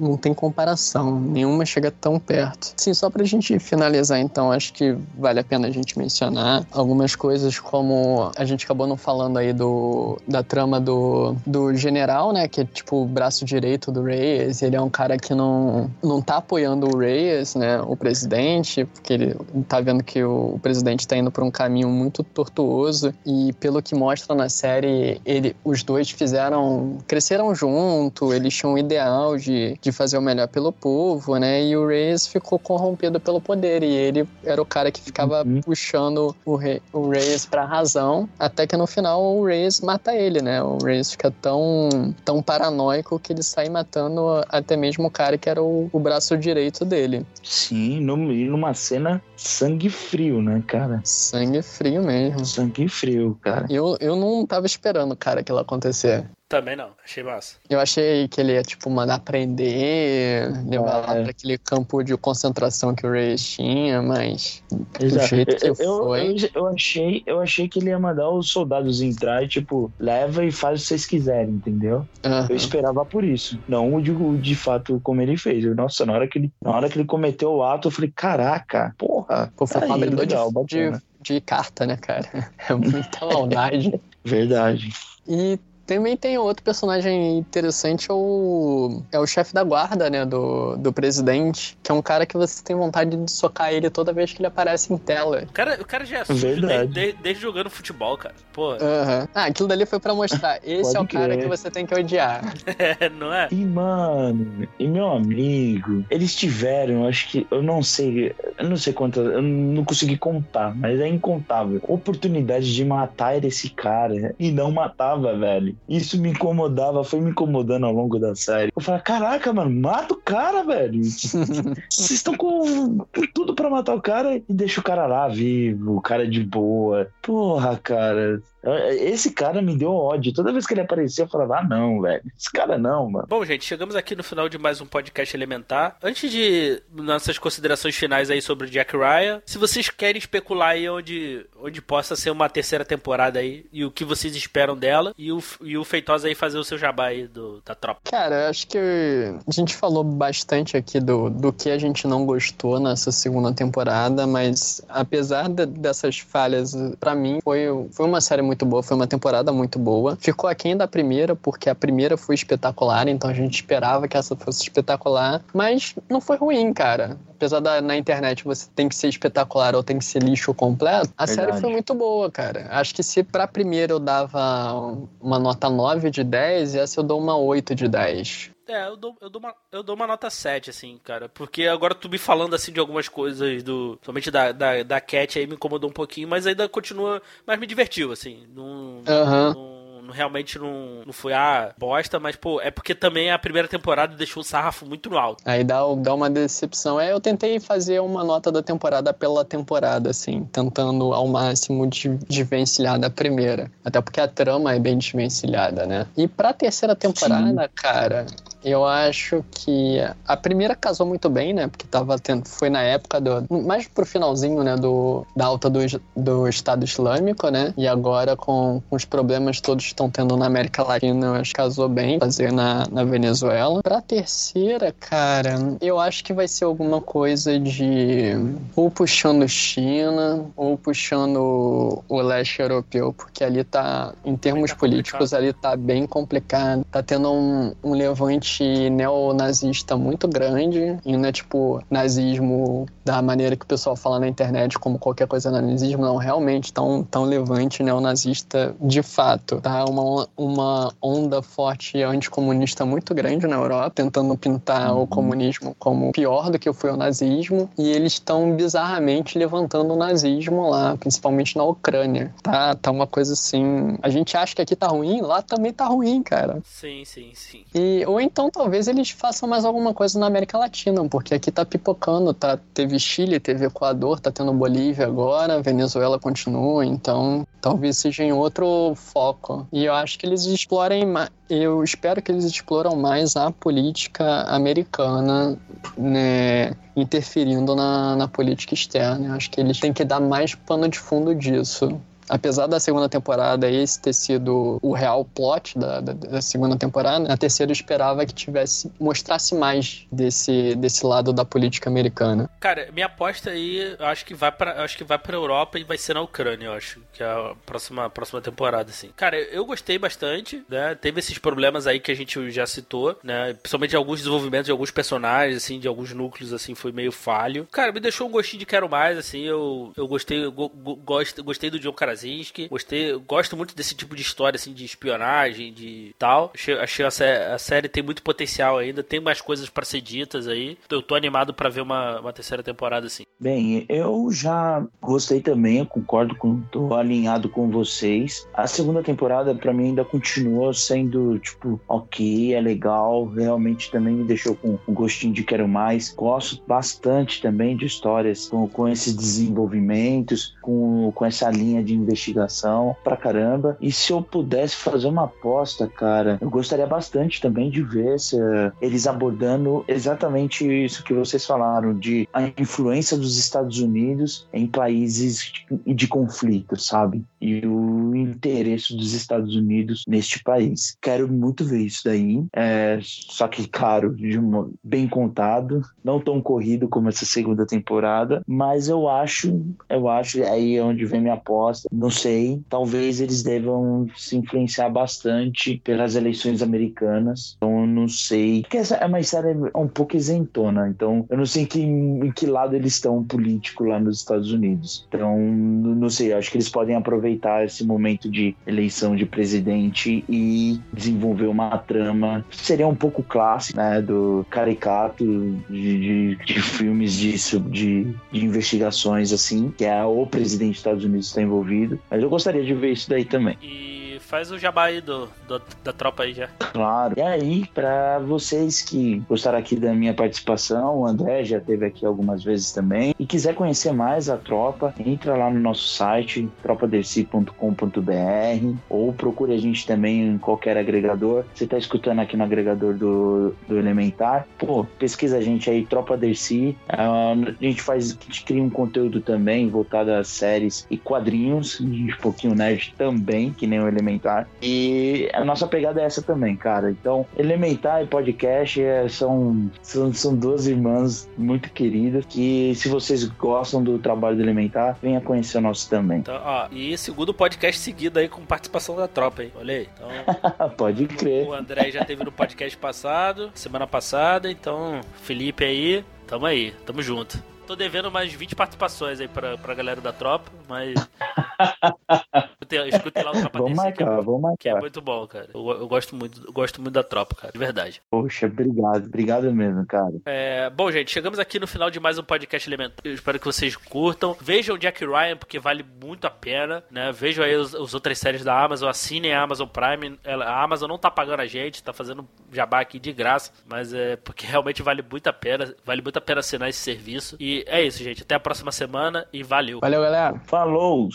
Não tem comparação. Nenhuma chega tão perto. Sim, só pra gente finalizar, então, acho que vale a pena a gente mencionar algumas coisas como a gente acabou não falando aí do, da trama do, do general, né? Que é tipo o braço direito do Reyes. Ele é um cara que não, não tá apoiando o Reyes, né? O presidente, porque ele tá vendo que o, o presidente tá indo pra um caminho muito tortuoso e pelo que mostra na série, ele, os dois fizeram, cresceram junto, eles tinham um ideal de, de fazer o melhor pelo povo, né? E o Reyes ficou corrompido pelo poder e ele era o cara que ficava uhum. puxando o, Rey, o Reyes pra razão, até que no final o Reyes mata ele, né? O Reyes fica tão, tão paranoico que ele sai matando até mesmo o cara que era o, o braço direito dele.
Sim, e numa cena sangue frio, né, cara?
Sangue frio mesmo.
Sangue frio, cara.
Eu, eu não tava esperando, cara, aquilo acontecer.
Também não, achei massa.
Eu achei que ele ia, tipo, mandar prender, levar é. lá pra aquele campo de concentração que o Reyes tinha, mas
Exato. do jeito que eu, foi... Eu, eu, achei, eu achei que ele ia mandar os soldados entrar e, tipo, leva e faz o que vocês quiserem, entendeu? Uhum. Eu esperava por isso. Não o de, de fato como ele fez. Nossa, na hora que ele, na hora que ele cometeu o ato, eu falei, caraca, porra.
Pô, foi tá um abridor de, de, de carta, né, cara? É muita maldade.
Verdade.
E também tem outro personagem interessante, é o, é o chefe da guarda, né, do, do presidente, que é um cara que você tem vontade de socar ele toda vez que ele aparece em tela.
O cara, o cara já é sujo desde, desde, desde, jogando futebol, cara. Pô.
Uhum. Ah, aquilo dali foi pra mostrar. Esse é o cara que você tem que odiar.
é, não é?
E, mano, e meu amigo, eles tiveram, acho que, eu não sei, eu não sei quantas, eu não consegui contar, mas é incontável. Oportunidade de matar esse cara e não matava, velho. Isso me incomodava, foi me incomodando ao longo da série. Eu falei, caraca, mano, mata o cara, velho. Vocês estão com tudo para matar o cara e deixa o cara lá vivo, o cara de boa. Porra, cara. Esse cara me deu ódio. Toda vez que ele aparecia, eu falava, ah, não, velho. Esse cara não, mano.
Bom, gente, chegamos aqui no final de mais um podcast elementar. Antes de nossas considerações finais aí sobre o Jack Ryan, se vocês querem especular aí onde, onde possa ser uma terceira temporada aí e o que vocês esperam dela, e o, e o Feitosa aí fazer o seu jabá aí do, da tropa.
Cara, acho que a gente falou bastante aqui do, do que a gente não gostou nessa segunda temporada, mas apesar de, dessas falhas, para mim foi, foi uma série muito muito boa, foi uma temporada muito boa. Ficou aquém da primeira, porque a primeira foi espetacular, então a gente esperava que essa fosse espetacular, mas não foi ruim, cara. Apesar da na internet você tem que ser espetacular ou tem que ser lixo completo, a Verdade. série foi muito boa, cara. Acho que se pra primeira eu dava uma nota 9 de 10, essa eu dou uma 8 de 10.
É, eu dou, eu, dou uma, eu dou uma nota 7, assim, cara. Porque agora tu me falando, assim, de algumas coisas do... Somente da, da, da Cat aí me incomodou um pouquinho, mas ainda continua... Mas me divertiu, assim. Não... Uhum. não realmente não, não foi a ah, bosta, mas, pô, é porque também a primeira temporada deixou o sarrafo muito no alto.
Aí dá, dá uma decepção. É, eu tentei fazer uma nota da temporada pela temporada, assim, tentando ao máximo desvencilhar da primeira. Até porque a trama é bem desvencilhada, né? E pra terceira temporada, Sim. cara, eu acho que a primeira casou muito bem, né? Porque tava tendo, foi na época do. Mais pro finalzinho, né? Do, da alta do, do Estado Islâmico, né? E agora com, com os problemas todos estão tendo na América Latina, eu acho que casou bem fazer na, na Venezuela. Pra terceira, cara, eu acho que vai ser alguma coisa de ou puxando China, ou puxando o leste europeu, porque ali tá, em termos tá políticos, ali tá bem complicado. Tá tendo um, um levante neonazista muito grande, e não é tipo nazismo da maneira que o pessoal fala na internet, como qualquer coisa nazismo, não, realmente tá um, tá um levante neonazista de fato. Tá uma, uma onda forte anticomunista muito grande na Europa, tentando pintar uhum. o comunismo como pior do que foi o nazismo, e eles estão bizarramente levantando o nazismo lá, principalmente na Ucrânia. Tá, tá uma coisa assim. A gente acha que aqui tá ruim, lá também tá ruim, cara.
Sim, sim, sim.
E, ou então talvez eles façam mais alguma coisa na América Latina, porque aqui tá pipocando, tá? Teve Chile, teve Equador, tá tendo Bolívia agora, Venezuela continua, então talvez seja em outro foco. E eu acho que eles explorem. Eu espero que eles exploram mais a política americana, né, interferindo na, na política externa. Eu acho que eles têm que dar mais pano de fundo disso apesar da segunda temporada esse ter sido o real plot da, da, da segunda temporada, a terceira esperava que tivesse mostrasse mais desse, desse lado da política americana.
Cara, minha aposta aí, acho que vai para acho que vai para Europa e vai ser na Ucrânia, eu acho, que é a próxima próxima temporada assim. Cara, eu gostei bastante, né? Teve esses problemas aí que a gente já citou, né? Principalmente alguns desenvolvimentos de alguns personagens assim, de alguns núcleos assim, foi meio falho. Cara, me deixou um gostinho de quero mais assim, eu eu gostei eu go, go, gostei do John Krasinski, gostei, gosto muito desse tipo de história assim de espionagem, de tal. Achei, achei a, sé a série tem muito potencial ainda, tem mais coisas para ser ditas aí. Eu tô animado para ver uma, uma terceira temporada assim.
Bem, eu já gostei também, eu concordo com, tô alinhado com vocês. A segunda temporada para mim ainda continuou sendo tipo, OK, é legal, realmente também me deixou com um gostinho de quero mais. Gosto bastante também de histórias com, com esses desenvolvimentos, com, com essa linha de investigação pra caramba. E se eu pudesse fazer uma aposta, cara, eu gostaria bastante também de ver se, eles abordando exatamente isso que vocês falaram, de a influência dos Estados Unidos em países de, de conflito, sabe? E o interesse dos Estados Unidos neste país. Quero muito ver isso daí. É, só que, claro, uma, bem contado, não tão corrido como essa segunda temporada, mas eu acho, eu acho, aí é onde vem minha aposta. Não sei, talvez eles devam se influenciar bastante pelas eleições americanas. Então eu não sei. Porque essa é uma série um pouco isentona, então eu não sei em que, em que lado eles estão político lá nos Estados Unidos. Então, não sei, acho que eles podem aproveitar esse momento de eleição de presidente e desenvolver uma trama. Seria um pouco clássico, né? Do caricato de, de, de filmes de, de, de investigações, assim, que é o presidente dos Estados Unidos está envolvido. Mas eu gostaria de ver isso daí também.
E faz o jabá aí do, do, da tropa aí já.
Claro. E aí, para vocês que gostaram aqui da minha participação, o André já teve aqui algumas vezes também, e quiser conhecer mais a tropa, entra lá no nosso site, tropaderci.com.br, ou procure a gente também em qualquer agregador. Você tá escutando aqui no agregador do, do Elementar, pô, pesquisa a gente aí, Tropa Dercy. Uh, a gente faz, a gente cria um conteúdo também voltado a séries e quadrinhos, um pouquinho nerd também, que nem o Elementar. E a nossa pegada é essa também, cara. Então, Elementar e podcast é, são, são, são duas irmãs muito queridas que, se vocês gostam do trabalho do Elementar, venha conhecer o nosso também.
Então, ó, e segundo podcast seguido aí com participação da tropa aí. Olha aí.
Então, Pode crer.
O André já teve no podcast passado, semana passada, então, Felipe aí, tamo aí, tamo junto. Tô devendo mais 20 participações aí pra, pra galera da tropa, mas. Escutei lá o Tropa
Vamos marcar, vamos marcar.
Que é muito bom, cara. Eu, eu, gosto muito, eu gosto muito da tropa, cara, de verdade.
Poxa, obrigado, obrigado mesmo, cara.
É, bom, gente, chegamos aqui no final de mais um podcast elementar. Eu espero que vocês curtam. Vejam Jack Ryan, porque vale muito a pena, né? Vejam aí as, as outras séries da Amazon, assinem a Amazon Prime. Ela, a Amazon não tá pagando a gente, tá fazendo jabá aqui de graça, mas é porque realmente vale muito a pena, vale muito a pena assinar esse serviço. E é isso, gente. Até a próxima semana e valeu.
Valeu, galera.
Falou!